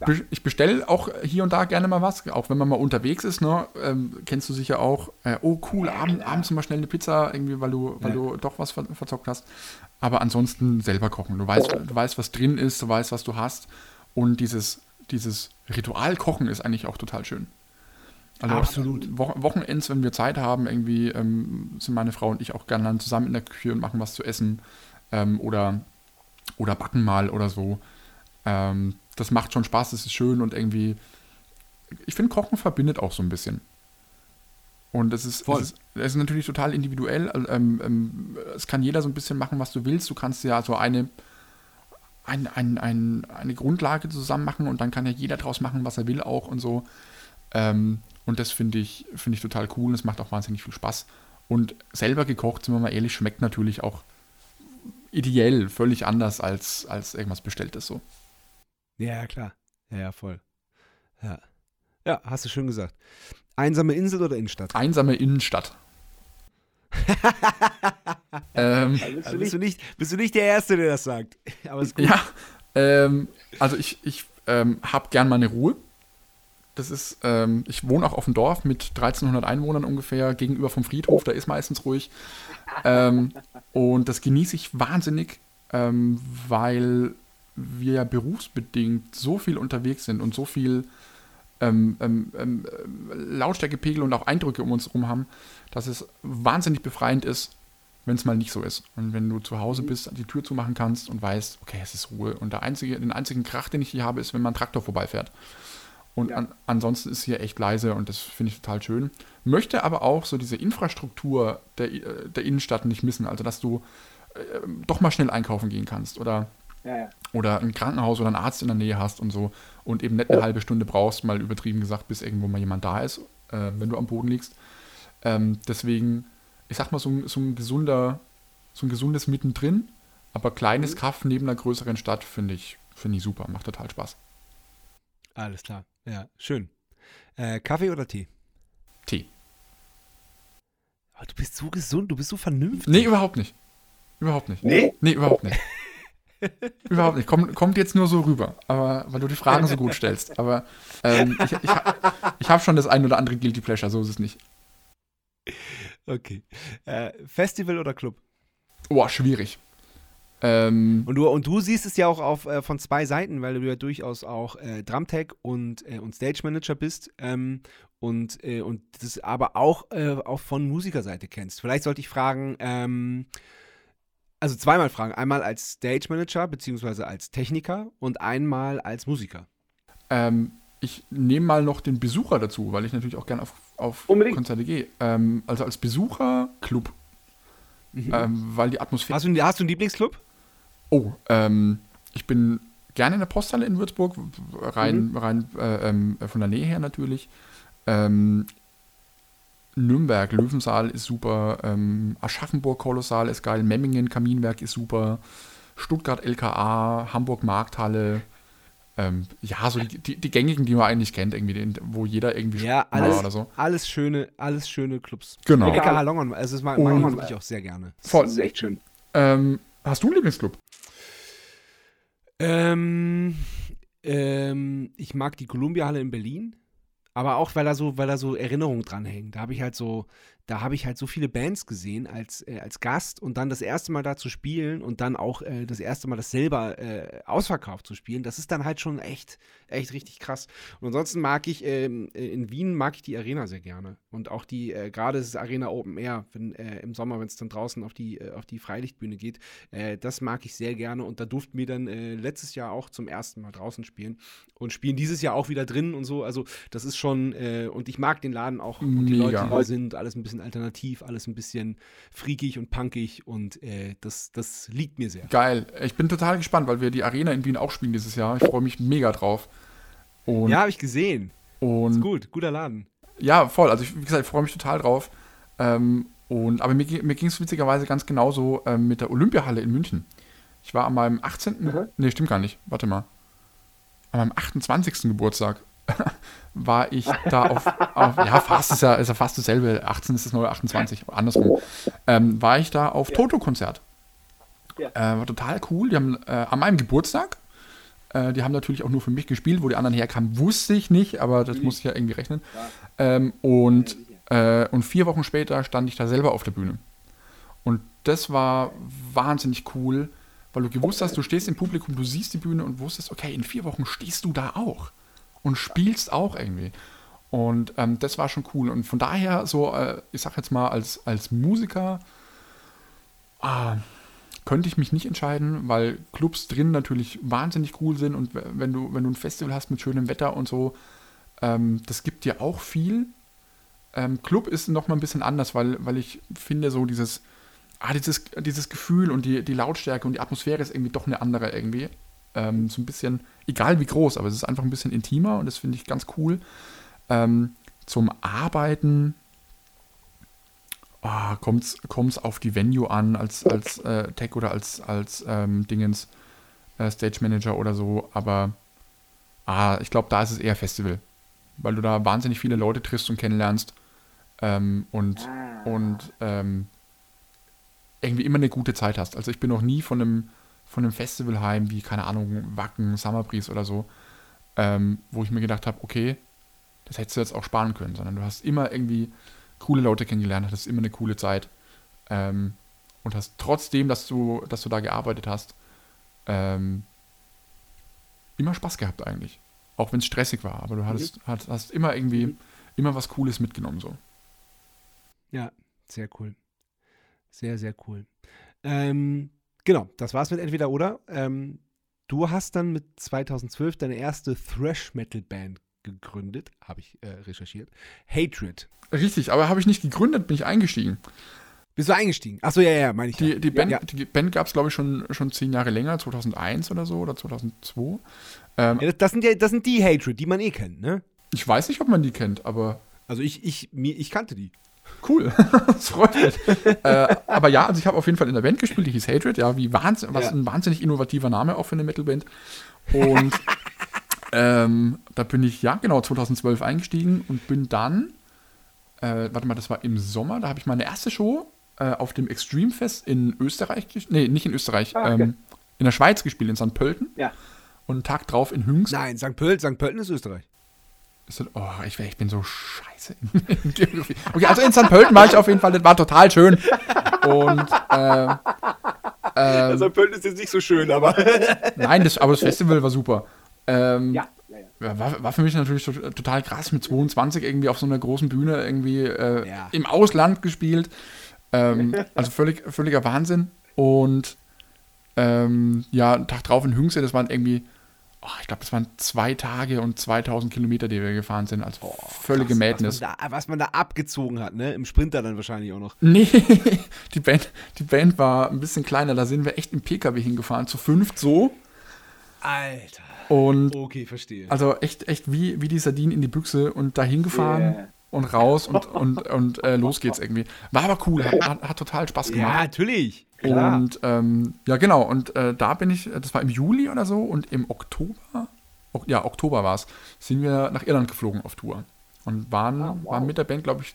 S1: Ja. Ich bestelle auch hier und da gerne mal was, auch wenn man mal unterwegs ist, ne? Ähm, kennst du sicher auch, äh, oh cool, abend, abends mal schnell eine Pizza, irgendwie, weil du, weil ja. du doch was ver verzockt hast. Aber ansonsten selber kochen. Du weißt, du weißt, was drin ist, du weißt, was du hast. Und dieses, dieses Ritual Kochen ist eigentlich auch total schön. Also Absolut. Wo Wochenends, wenn wir Zeit haben, irgendwie ähm, sind meine Frau und ich auch gerne dann zusammen in der Küche und machen was zu essen ähm, oder, oder backen mal oder so. Ähm, das macht schon Spaß, das ist schön und irgendwie. Ich finde, Kochen verbindet auch so ein bisschen. Und es ist, es ist, es ist, natürlich total individuell. Ähm, ähm, es kann jeder so ein bisschen machen, was du willst. Du kannst ja so eine, ein, ein, ein, eine Grundlage zusammen machen und dann kann ja jeder draus machen, was er will auch und so. Ähm, und das finde ich, find ich total cool und es macht auch wahnsinnig viel Spaß. Und selber gekocht, sind wir mal ehrlich, schmeckt natürlich auch ideell völlig anders als, als irgendwas Bestelltes so.
S2: Ja, klar. Ja, ja, voll. Ja. Ja, hast du schön gesagt. Einsame Insel oder Innenstadt?
S1: Einsame Innenstadt. *laughs*
S2: ähm, also bist, du nicht, bist du nicht der Erste, der das sagt. *laughs*
S1: Aber ist gut. Ja, ähm, also ich, ich ähm, habe gern meine Ruhe. Das ist, ähm, ich wohne auch auf dem Dorf mit 1300 Einwohnern ungefähr, gegenüber vom Friedhof, da ist meistens ruhig. Ähm, und das genieße ich wahnsinnig, ähm, weil wir ja berufsbedingt so viel unterwegs sind und so viel ähm, ähm, ähm, Lautstärkepegel und auch Eindrücke um uns herum haben, dass es wahnsinnig befreiend ist, wenn es mal nicht so ist. Und wenn du zu Hause bist, die Tür zumachen kannst und weißt, okay, es ist Ruhe. Und der einzige, den einzigen Krach, den ich hier habe, ist, wenn man Traktor vorbeifährt. Und an, ansonsten ist hier echt leise und das finde ich total schön. Möchte aber auch so diese Infrastruktur der, äh, der Innenstadt nicht missen. Also, dass du äh, doch mal schnell einkaufen gehen kannst oder ja, ja. Oder ein Krankenhaus oder einen Arzt in der Nähe hast und so und eben nicht eine halbe Stunde brauchst, mal übertrieben gesagt, bis irgendwo mal jemand da ist, äh, wenn du am Boden liegst. Ähm, deswegen, ich sag mal, so, so, ein gesunder, so ein gesundes Mittendrin, aber kleines mhm. Kaff neben einer größeren Stadt finde ich, find ich super, macht total Spaß.
S2: Alles klar, ja, schön. Äh, Kaffee oder Tee?
S1: Tee.
S2: Aber du bist so gesund, du bist so vernünftig.
S1: Nee, überhaupt nicht. Überhaupt nicht. Nee? Nee, überhaupt nicht. *laughs* Überhaupt nicht. Kommt, kommt jetzt nur so rüber, aber weil du die Fragen so gut stellst. Aber ähm, ich, ich, ich habe schon das ein oder andere Guilty Pleasure, so ist es nicht.
S2: Okay. Äh, Festival oder Club?
S1: Boah, schwierig.
S2: Ähm, und, du, und du siehst es ja auch auf, äh, von zwei Seiten, weil du ja durchaus auch äh, Drumtech und, äh, und Stage Manager bist ähm, und, äh, und das aber auch, äh, auch von Musikerseite kennst. Vielleicht sollte ich fragen, ähm, also zweimal fragen. Einmal als Stage Manager beziehungsweise als Techniker und einmal als Musiker.
S1: Ähm, ich nehme mal noch den Besucher dazu, weil ich natürlich auch gerne auf, auf Konzerte gehe. Ähm, also als Besucher Club. Mhm. Ähm, weil die Atmosphäre.
S2: Hast du, hast du einen Lieblingsclub?
S1: Oh, ähm, ich bin gerne in der Posthalle in Würzburg, rein, mhm. rein äh, ähm, von der Nähe her natürlich. Ähm, Nürnberg, Löwensaal ist super, ähm, Aschaffenburg Kolossal ist geil, Memmingen Kaminwerk ist super, Stuttgart LKA, Hamburg Markthalle, ähm, ja, so die, die, die, gängigen, die man eigentlich kennt, irgendwie, wo jeder irgendwie
S2: ja, alles, oder so. Alles schöne, alles schöne Clubs.
S1: Genau.
S2: LKH Longon, also das mag, mag ich auch sehr gerne.
S1: Voll. Das ist echt schön. Ähm, hast du einen Lieblingsclub?
S2: Ähm, ähm, ich mag die Columbia Halle in Berlin. Aber auch, weil da so, weil da so Erinnerungen dranhängen. Da habe ich halt so, da habe ich halt so viele Bands gesehen als, äh, als Gast und dann das erste Mal da zu spielen und dann auch äh, das erste Mal das selber äh, ausverkauft zu spielen, das ist dann halt schon echt, echt richtig krass. Und ansonsten mag ich, ähm, äh, in Wien mag ich die Arena sehr gerne. Und auch die, äh, gerade das Arena Open Air, wenn, äh, im Sommer, wenn es dann draußen auf die, auf die Freilichtbühne geht, das mag ich sehr gerne. Und da durften wir dann letztes Jahr auch zum ersten Mal draußen spielen und spielen dieses Jahr auch wieder drin und so. Also das ist schon, und ich mag den Laden auch und die Leute, die da sind, alles ein bisschen bisschen alternativ, alles ein bisschen freakig und punkig und äh, das, das liegt mir sehr.
S1: Geil. Ich bin total gespannt, weil wir die Arena in Wien auch spielen dieses Jahr. Ich freue mich mega drauf.
S2: Und ja, habe ich gesehen.
S1: Und
S2: ist gut, guter Laden.
S1: Ja, voll. Also, ich, wie gesagt, ich freue mich total drauf. Ähm, und, aber mir, mir ging es witzigerweise ganz genauso äh, mit der Olympiahalle in München. Ich war an meinem 18. Mhm. Nee, stimmt gar nicht. Warte mal. An meinem 28. Geburtstag *laughs* war ich da auf, auf, ja, fast ist ja, ist ja fast dasselbe. 18 ist das neue 28, andersrum. Ähm, war ich da auf ja. Toto-Konzert. Ja. Äh, war total cool. Die haben äh, an meinem Geburtstag, äh, die haben natürlich auch nur für mich gespielt, wo die anderen herkamen, wusste ich nicht, aber das mhm. muss ich ja irgendwie rechnen. Ähm, und, äh, und vier Wochen später stand ich da selber auf der Bühne. Und das war wahnsinnig cool weil du gewusst hast, du stehst im Publikum, du siehst die Bühne und wusstest, okay, in vier Wochen stehst du da auch und spielst auch irgendwie. Und ähm, das war schon cool. Und von daher, so, äh, ich sag jetzt mal, als, als Musiker äh, könnte ich mich nicht entscheiden, weil Clubs drin natürlich wahnsinnig cool sind und wenn du, wenn du ein Festival hast mit schönem Wetter und so, ähm, das gibt dir auch viel. Ähm, Club ist nochmal ein bisschen anders, weil, weil ich finde, so dieses ah, dieses, dieses Gefühl und die, die Lautstärke und die Atmosphäre ist irgendwie doch eine andere irgendwie. Ähm, so ein bisschen, egal wie groß, aber es ist einfach ein bisschen intimer und das finde ich ganz cool. Ähm, zum Arbeiten oh, kommt es auf die Venue an, als, als äh, Tech oder als, als ähm, Dingens äh, Stage Manager oder so, aber ah, ich glaube, da ist es eher Festival, weil du da wahnsinnig viele Leute triffst und kennenlernst ähm, und, ah. und ähm, irgendwie immer eine gute Zeit hast. Also ich bin noch nie von einem, von einem Festival heim, wie, keine Ahnung, Wacken, Summer Breeze oder so, ähm, wo ich mir gedacht habe, okay, das hättest du jetzt auch sparen können, sondern du hast immer irgendwie coole Leute kennengelernt, hattest immer eine coole Zeit ähm, und hast trotzdem, dass du, dass du da gearbeitet hast, ähm, immer Spaß gehabt eigentlich. Auch wenn es stressig war, aber du hattest, mhm. hast, hast immer irgendwie mhm. immer was Cooles mitgenommen so.
S2: Ja, sehr cool. Sehr, sehr cool. Ähm, genau, das war's mit Entweder oder. Ähm, du hast dann mit 2012 deine erste Thrash-Metal-Band gegründet, habe ich äh, recherchiert. Hatred.
S1: Richtig, aber habe ich nicht gegründet, bin ich eingestiegen.
S2: Bist du eingestiegen? Achso, ja, ja, meine ich.
S1: Die, die Band, ja. Band gab es, glaube ich, schon, schon zehn Jahre länger, 2001 oder so oder 2002.
S2: Ähm, ja, das, das, sind ja, das sind die Hatred, die man eh kennt, ne?
S1: Ich weiß nicht, ob man die kennt, aber.
S2: Also ich, ich, mir, ich kannte die.
S1: Cool, *laughs* das freut mich. äh, aber ja, also ich habe auf jeden Fall in der Band gespielt, die hieß Hatred, ja, wie wahnsinn, was ja. ein wahnsinnig innovativer Name auch für eine Metalband. Und *laughs* ähm, da bin ich, ja, genau, 2012 eingestiegen und bin dann, äh, warte mal, das war im Sommer, da habe ich meine erste Show äh, auf dem Extreme Fest in Österreich, nee, nicht in Österreich, ah, okay. ähm, in der Schweiz gespielt, in St. Pölten.
S2: Ja.
S1: Und einen Tag drauf in Hüngs.
S2: Nein, St. Pölten, St. Pölten ist Österreich.
S1: Oh, ich, ich bin so scheiße in *laughs* Geografie. Okay, also in St. Pölten war ich auf jeden Fall, das war total schön. Und äh,
S2: ähm, St. Pölten ist jetzt nicht so schön, aber. *laughs*
S1: Nein, das, aber das Festival war super. Ähm, ja. War, war, für mich natürlich total krass, mit 22 irgendwie auf so einer großen Bühne irgendwie äh, ja. im Ausland gespielt. Ähm, also völlig, völliger Wahnsinn. Und ähm, ja, einen Tag drauf in Hüngse, das waren irgendwie ich glaube, das waren zwei Tage und 2000 Kilometer, die wir gefahren sind. Also oh, völlige krass, Madness.
S2: Was man, da, was man, da, abgezogen hat, ne? Im Sprinter dann wahrscheinlich auch noch.
S1: Nee, *laughs* die Band, die Band war ein bisschen kleiner. Da sind wir echt im PKW hingefahren, zu fünft so.
S2: Alter.
S1: Und
S2: okay, verstehe.
S1: Also echt, echt wie, wie die Sardinen in die Büchse und da hingefahren. Yeah und raus und, und, und äh, los geht's irgendwie. War aber cool, hat, hat, hat total Spaß gemacht.
S2: Ja, natürlich.
S1: Klar. Und ähm, ja, genau, und äh, da bin ich, das war im Juli oder so und im Oktober, ja, Oktober war es, sind wir nach Irland geflogen auf Tour. Und waren, ah, wow. waren mit der Band, glaube ich,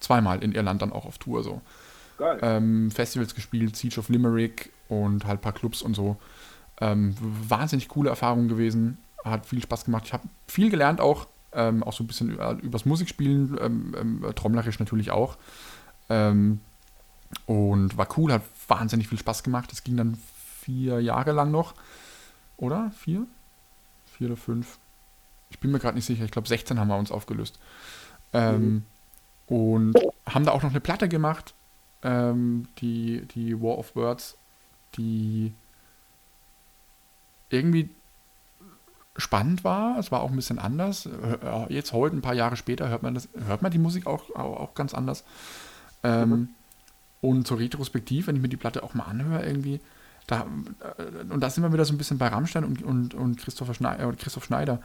S1: zweimal in Irland dann auch auf Tour so. Geil. Ähm, Festivals gespielt, Siege of Limerick und halt ein paar Clubs und so. Ähm, wahnsinnig coole Erfahrung gewesen, hat viel Spaß gemacht. Ich habe viel gelernt auch, ähm, auch so ein bisschen über, übers Musikspielen, ähm, ähm, trommlerisch natürlich auch. Ähm, und war cool, hat wahnsinnig viel Spaß gemacht. Es ging dann vier Jahre lang noch. Oder? Vier? Vier oder fünf? Ich bin mir gerade nicht sicher. Ich glaube, 16 haben wir uns aufgelöst. Ähm, mhm. Und haben da auch noch eine Platte gemacht. Ähm, die, die War of Words, die irgendwie spannend war. Es war auch ein bisschen anders. Jetzt heute, ein paar Jahre später, hört man das, hört man die Musik auch, auch, auch ganz anders. Ähm, mhm. Und so retrospektiv, wenn ich mir die Platte auch mal anhöre, irgendwie, da, äh, und da sind wir wieder so ein bisschen bei Rammstein und, und, und Christopher Schneider, äh, Christoph Schneider,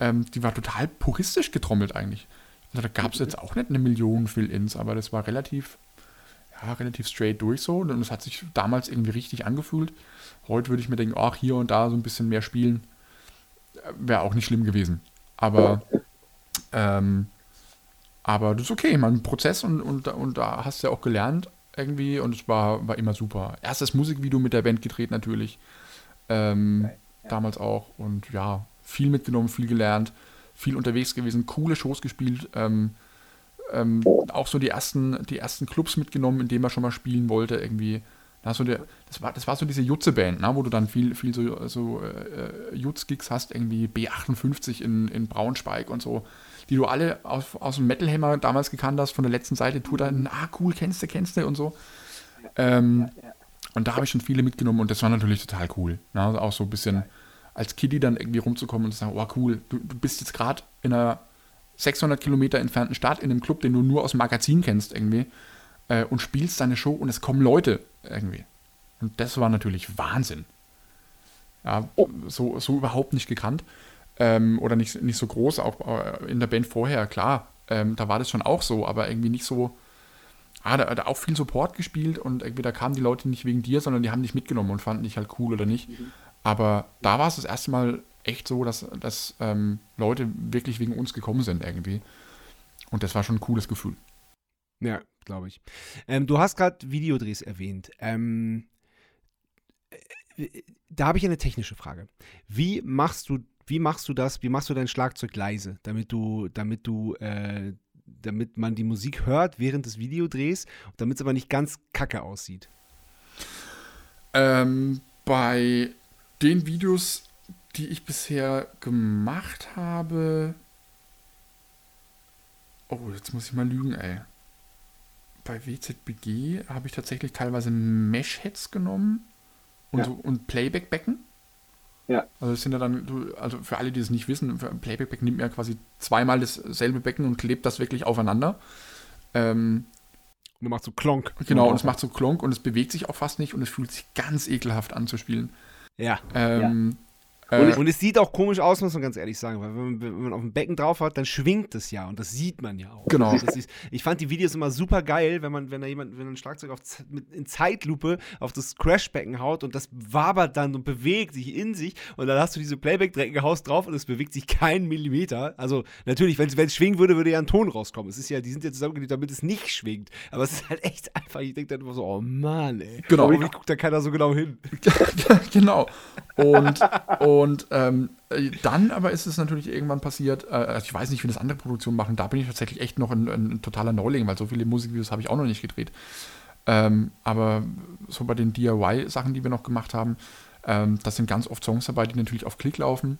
S1: ähm, die war total puristisch getrommelt eigentlich. Also da gab es jetzt auch nicht eine Million Fill-Ins, aber das war relativ, ja, relativ straight durch so. Und es hat sich damals irgendwie richtig angefühlt. Heute würde ich mir denken, ach, hier und da so ein bisschen mehr spielen, äh, wäre auch nicht schlimm gewesen. Aber, ähm, aber das ist okay, man, Prozess und, und, und da hast du ja auch gelernt irgendwie und es war, war immer super. Erstes Musikvideo mit der Band gedreht natürlich. Ähm, ja. Damals auch. Und ja, viel mitgenommen, viel gelernt, viel unterwegs gewesen, coole Shows gespielt. Ähm, ähm, auch so die ersten, die ersten Clubs mitgenommen, in denen man schon mal spielen wollte, irgendwie. Das, der, das, war, das war so diese Jutze-Band, ne, wo du dann viel, viel so, so äh, Jutz-Gigs hast, irgendwie B58 in, in Braunschweig und so, die du alle aus, aus dem Metal Hammer damals gekannt hast, von der letzten Seite, tu dann, ah cool, kennst du, kennst du und so. Ähm, und da habe ich schon viele mitgenommen und das war natürlich total cool. Ne? Also auch so ein bisschen als Kiddie dann irgendwie rumzukommen und zu sagen, oh cool, du, du bist jetzt gerade in einer 600 Kilometer entfernten Stadt in einem Club, den du nur aus dem Magazin kennst irgendwie äh, und spielst deine Show und es kommen Leute irgendwie. Und das war natürlich Wahnsinn. Ja, so, so überhaupt nicht gekannt. Ähm, oder nicht, nicht so groß, auch äh, in der Band vorher, klar. Ähm, da war das schon auch so, aber irgendwie nicht so. Ah, da, da auch viel Support gespielt und irgendwie da kamen die Leute nicht wegen dir, sondern die haben dich mitgenommen und fanden dich halt cool oder nicht. Mhm. Aber da war es das erste Mal echt so, dass, dass ähm, Leute wirklich wegen uns gekommen sind irgendwie. Und das war schon ein cooles Gefühl.
S2: Ja, glaube ich. Ähm, du hast gerade Videodrehs erwähnt. Ähm, äh, da habe ich eine technische Frage. Wie machst du, wie machst du das? Wie machst du dein Schlagzeug leise, damit du, damit du, äh, damit man die Musik hört während des Videodrehs, damit es aber nicht ganz kacke aussieht?
S1: Ähm, bei den Videos, die ich bisher gemacht habe. Oh, jetzt muss ich mal lügen, ey. Bei WZBG habe ich tatsächlich teilweise Mesh-Heads genommen und, ja. so, und Playback-Becken. Ja. Also das sind ja dann, also für alle, die es nicht wissen, Playback-Becken nimmt ja quasi zweimal dasselbe Becken und klebt das wirklich aufeinander. Ähm,
S2: und macht so Klonk.
S1: Genau, und es macht so Klonk und es bewegt sich auch fast nicht und es fühlt sich ganz ekelhaft an zu spielen.
S2: Ja. Ähm, und, äh, und, es sieht auch komisch aus, muss man ganz ehrlich sagen, weil wenn man, wenn man auf dem Becken drauf hat, dann schwingt es ja und das sieht man ja auch.
S1: Genau.
S2: Ist, ich fand die Videos immer super geil, wenn man, wenn da jemand, wenn ein Schlagzeug auf, mit, in Zeitlupe auf das Crashbecken haut und das wabert dann und bewegt sich in sich und dann hast du diese Playback-Dreckenhaus drauf und es bewegt sich keinen Millimeter. Also natürlich, wenn es schwingen würde, würde ja ein Ton rauskommen. Es ist ja, die sind ja zusammengelegt, damit es nicht schwingt. Aber es ist halt echt einfach, ich denke dann immer so, oh Mann, ey.
S1: Genau.
S2: Warum guckt da keiner so genau hin? *laughs*
S1: genau. Und, und *laughs* ähm, äh, dann aber ist es natürlich irgendwann passiert, äh, also ich weiß nicht, wie das andere Produktionen machen, da bin ich tatsächlich echt noch ein, ein totaler Neuling, weil so viele Musikvideos habe ich auch noch nicht gedreht. Ähm, aber so bei den DIY-Sachen, die wir noch gemacht haben, ähm, das sind ganz oft Songs dabei, die natürlich auf Klick laufen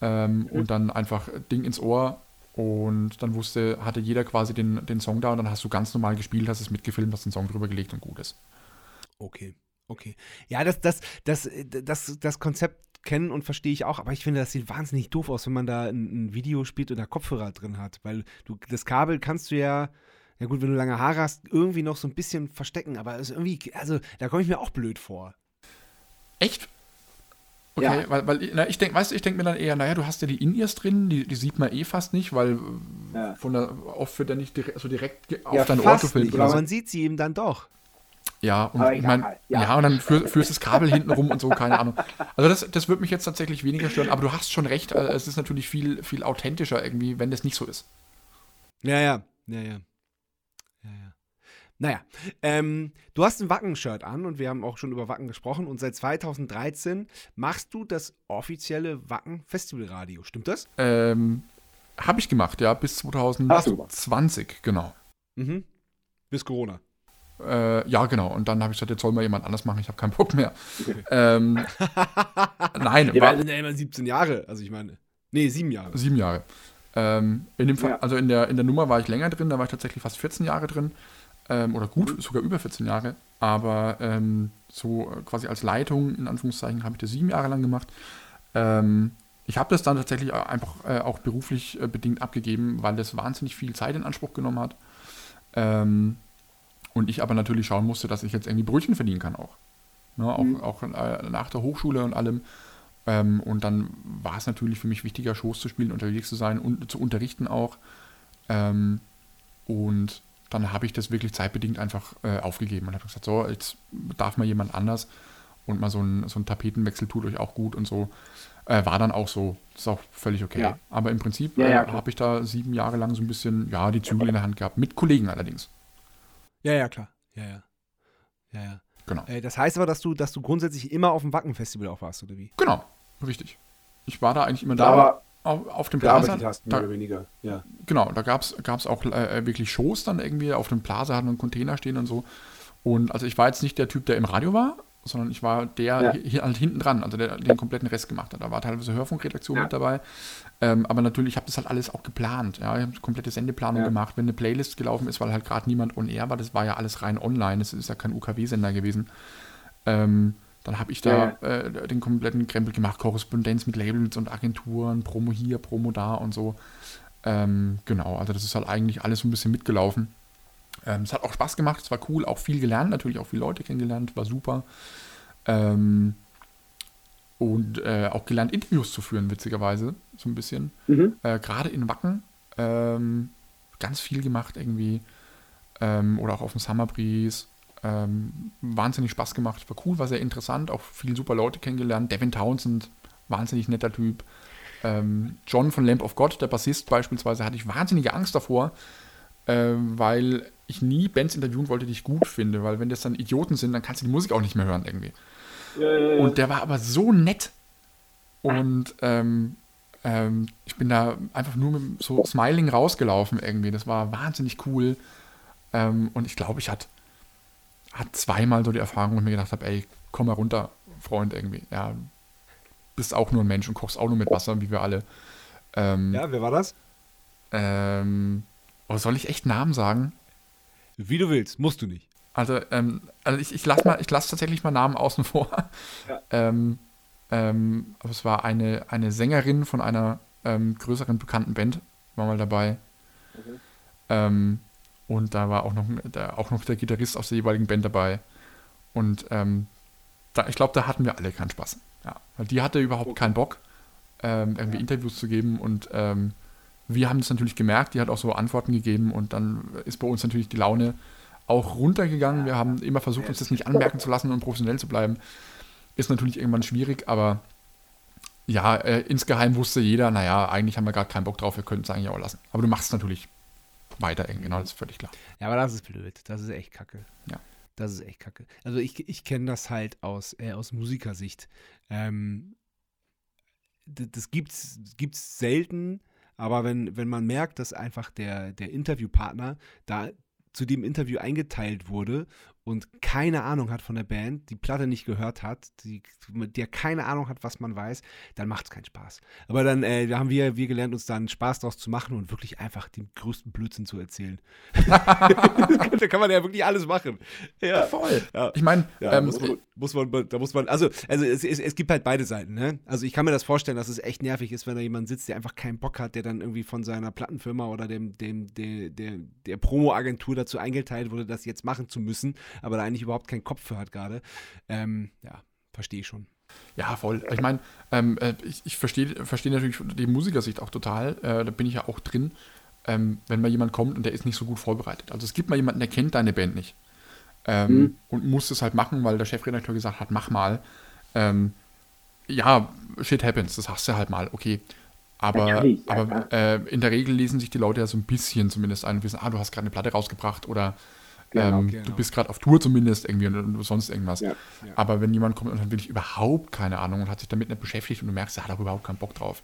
S1: ähm, mhm. und dann einfach Ding ins Ohr und dann wusste, hatte jeder quasi den, den Song da und dann hast du ganz normal gespielt, hast es mitgefilmt, hast den Song drüber gelegt und gut ist.
S2: Okay. Okay. Ja, das, das, das, das, das Konzept kennen und verstehe ich auch, aber ich finde, das sieht wahnsinnig doof aus, wenn man da ein, ein Video spielt und da Kopfhörer drin hat. Weil du das Kabel kannst du ja, ja gut, wenn du lange Haare hast, irgendwie noch so ein bisschen verstecken, aber ist irgendwie, also da komme ich mir auch blöd vor.
S1: Echt? Okay, ja. weil, weil na, ich denke, weißt du, ich denke mir dann eher, naja, du hast ja die In-Ears drin, die, die sieht man eh fast nicht, weil ja. von der, oft wird er nicht direkt, so direkt auf ja, dein Ohr gefilmt.
S2: Aber man sieht sie eben dann doch.
S1: Ja, und ich mein, ja. ja. und dann für, führst das Kabel hinten rum und so, keine Ahnung. Also das, das wird mich jetzt tatsächlich weniger stören, aber du hast schon recht, äh, es ist natürlich viel, viel authentischer irgendwie, wenn das nicht so ist.
S2: Ja, ja, ja, ja. ja, ja. Naja, ähm, du hast ein Wacken-Shirt an und wir haben auch schon über Wacken gesprochen und seit 2013 machst du das offizielle Wacken-Festivalradio, stimmt das?
S1: Ähm, habe ich gemacht, ja, bis 2020, genau.
S2: Mhm. Bis Corona.
S1: Äh, ja, genau. Und dann habe ich gesagt, jetzt soll mal jemand anders machen, ich habe keinen Bock mehr. ähm, nein.
S2: Wir war, sind ja immer 17 Jahre, also ich meine. Nee, sieben Jahre.
S1: Sieben Jahre. Ähm, in dem Fall, ja. also in der, in der Nummer war ich länger drin, da war ich tatsächlich fast 14 Jahre drin. Ähm, oder gut, sogar über 14 Jahre. Aber ähm, so quasi als Leitung, in Anführungszeichen, habe ich das sieben Jahre lang gemacht. Ähm, ich habe das dann tatsächlich einfach äh, auch beruflich äh, bedingt abgegeben, weil das wahnsinnig viel Zeit in Anspruch genommen hat. Ähm, und ich aber natürlich schauen musste, dass ich jetzt irgendwie Brötchen verdienen kann auch. Ne, auch, mhm. auch äh, nach der Hochschule und allem. Ähm, und dann war es natürlich für mich wichtiger, Shows zu spielen, unterwegs zu sein und zu unterrichten auch. Ähm, und dann habe ich das wirklich zeitbedingt einfach äh, aufgegeben und habe gesagt, so, jetzt darf mal jemand anders und mal so ein, so ein Tapetenwechsel tut euch auch gut und so. Äh, war dann auch so. Das ist auch völlig okay. Ja. Aber im Prinzip ja, ja, äh, habe ich da sieben Jahre lang so ein bisschen, ja, die Zügel in der Hand gehabt. Mit Kollegen allerdings.
S2: Ja, ja, klar. Ja, ja. Ja, ja. Genau. Äh, das heißt aber, dass du, dass du grundsätzlich immer auf dem Wacken-Festival auch warst, oder wie?
S1: Genau, richtig. Ich war da eigentlich immer da. da auf, auf dem Plaza.
S4: Hast, mehr da, oder weniger. Ja.
S1: Genau, da gab es auch äh, wirklich Shows dann irgendwie. Auf dem Plaza hatten wir einen Container stehen und so. Und also ich war jetzt nicht der Typ, der im Radio war, sondern ich war der ja. hier halt hinten dran, also der den kompletten Rest gemacht hat. Da war teilweise Hörfunkredaktion ja. mit dabei. Ähm, aber natürlich, ich habe das halt alles auch geplant. Ja? Ich habe komplette Sendeplanung ja. gemacht. Wenn eine Playlist gelaufen ist, weil halt gerade niemand on air war, das war ja alles rein online. Das ist ja kein UKW-Sender gewesen. Ähm, dann habe ich da äh, den kompletten Krempel gemacht, Korrespondenz mit Labels und Agenturen, Promo hier, Promo da und so. Ähm, genau, also das ist halt eigentlich alles so ein bisschen mitgelaufen. Ähm, es hat auch Spaß gemacht, es war cool, auch viel gelernt, natürlich auch viele Leute kennengelernt, war super. Ähm, und äh, auch gelernt, Interviews zu führen, witzigerweise, so ein bisschen. Mhm. Äh, Gerade in Wacken ähm, ganz viel gemacht irgendwie. Ähm, oder auch auf dem Summer Breeze. Ähm, wahnsinnig Spaß gemacht, war cool, war sehr interessant, auch viele super Leute kennengelernt. Devin Townsend, wahnsinnig netter Typ. Ähm, John von Lamp of God, der Bassist beispielsweise, hatte ich wahnsinnige Angst davor, weil ich nie Bands interviewen wollte, die ich gut finde, weil wenn das dann Idioten sind, dann kannst du die Musik auch nicht mehr hören irgendwie. Ja, ja, ja. Und der war aber so nett. Und ähm, ähm, ich bin da einfach nur mit so Smiling rausgelaufen irgendwie. Das war wahnsinnig cool. Ähm, und ich glaube, ich hatte hat zweimal so die Erfahrung, wo ich mir gedacht habe, ey, komm mal runter, Freund, irgendwie. Ja, bist auch nur ein Mensch und kochst auch nur mit Wasser, wie wir alle.
S2: Ähm, ja, wer war das?
S1: Ähm, oh, soll ich echt Namen sagen?
S2: Wie du willst, musst du nicht.
S1: Also, ähm, also ich, ich lasse lass tatsächlich mal Namen außen vor. Ja. Ähm, ähm, aber es war eine, eine Sängerin von einer ähm, größeren bekannten Band, war mal dabei. Okay. Ähm, und da war auch noch, der, auch noch der Gitarrist aus der jeweiligen Band dabei. Und ähm, da, ich glaube, da hatten wir alle keinen Spaß. Ja, weil die hatte überhaupt okay. keinen Bock, irgendwie ja. Interviews zu geben und wir haben das natürlich gemerkt, die hat auch so Antworten gegeben und dann ist bei uns natürlich die Laune auch runtergegangen. Wir haben immer versucht, uns das nicht anmerken zu lassen und professionell zu bleiben. Ist natürlich irgendwann schwierig, aber ja, äh, insgeheim wusste jeder, naja, eigentlich haben wir gar keinen Bock drauf, wir könnten es eigentlich auch lassen. Aber du machst es natürlich weiter, genau, das ist völlig klar.
S2: Ja, aber das ist blöd, das ist echt kacke.
S1: Ja.
S2: Das ist echt kacke. Also ich, ich kenne das halt aus, äh, aus Musikersicht. Ähm, das gibt's, gibt's selten, aber wenn, wenn man merkt, dass einfach der, der Interviewpartner da zu dem Interview eingeteilt wurde und keine Ahnung hat von der Band, die Platte nicht gehört hat, die, der keine Ahnung hat, was man weiß, dann macht es keinen Spaß. Aber dann äh, haben wir, wir gelernt, uns dann Spaß daraus zu machen und wirklich einfach den größten Blödsinn zu erzählen. *laughs* da kann man ja wirklich alles machen. Ja,
S1: voll. Ja. Ich meine,
S2: ja, ähm, muss, man, muss man, da muss man, also, also es, es, es, gibt halt beide Seiten. Ne? Also ich kann mir das vorstellen, dass es echt nervig ist, wenn da jemand sitzt, der einfach keinen Bock hat, der dann irgendwie von seiner Plattenfirma oder dem, dem, der, der, der Promo-Agentur dazu eingeteilt wurde, das jetzt machen zu müssen aber da eigentlich überhaupt keinen Kopf für hat gerade. Ähm, ja, verstehe ich schon.
S1: Ja, voll. Ich meine, ähm, äh, ich, ich verstehe versteh natürlich die Musikersicht auch total. Äh, da bin ich ja auch drin, ähm, wenn mal jemand kommt und der ist nicht so gut vorbereitet. Also es gibt mal jemanden, der kennt deine Band nicht. Ähm, mhm. Und muss es halt machen, weil der Chefredakteur gesagt hat, mach mal. Ähm, ja, shit happens, das hast du halt mal, okay. Aber, aber äh, in der Regel lesen sich die Leute ja so ein bisschen zumindest ein und wissen, ah, du hast gerade eine Platte rausgebracht oder Genau, ähm, genau. Du bist gerade auf Tour zumindest irgendwie und sonst irgendwas. Ja, ja. Aber wenn jemand kommt und hat wirklich überhaupt keine Ahnung und hat sich damit nicht beschäftigt und du merkst, er hat auch überhaupt keinen Bock drauf,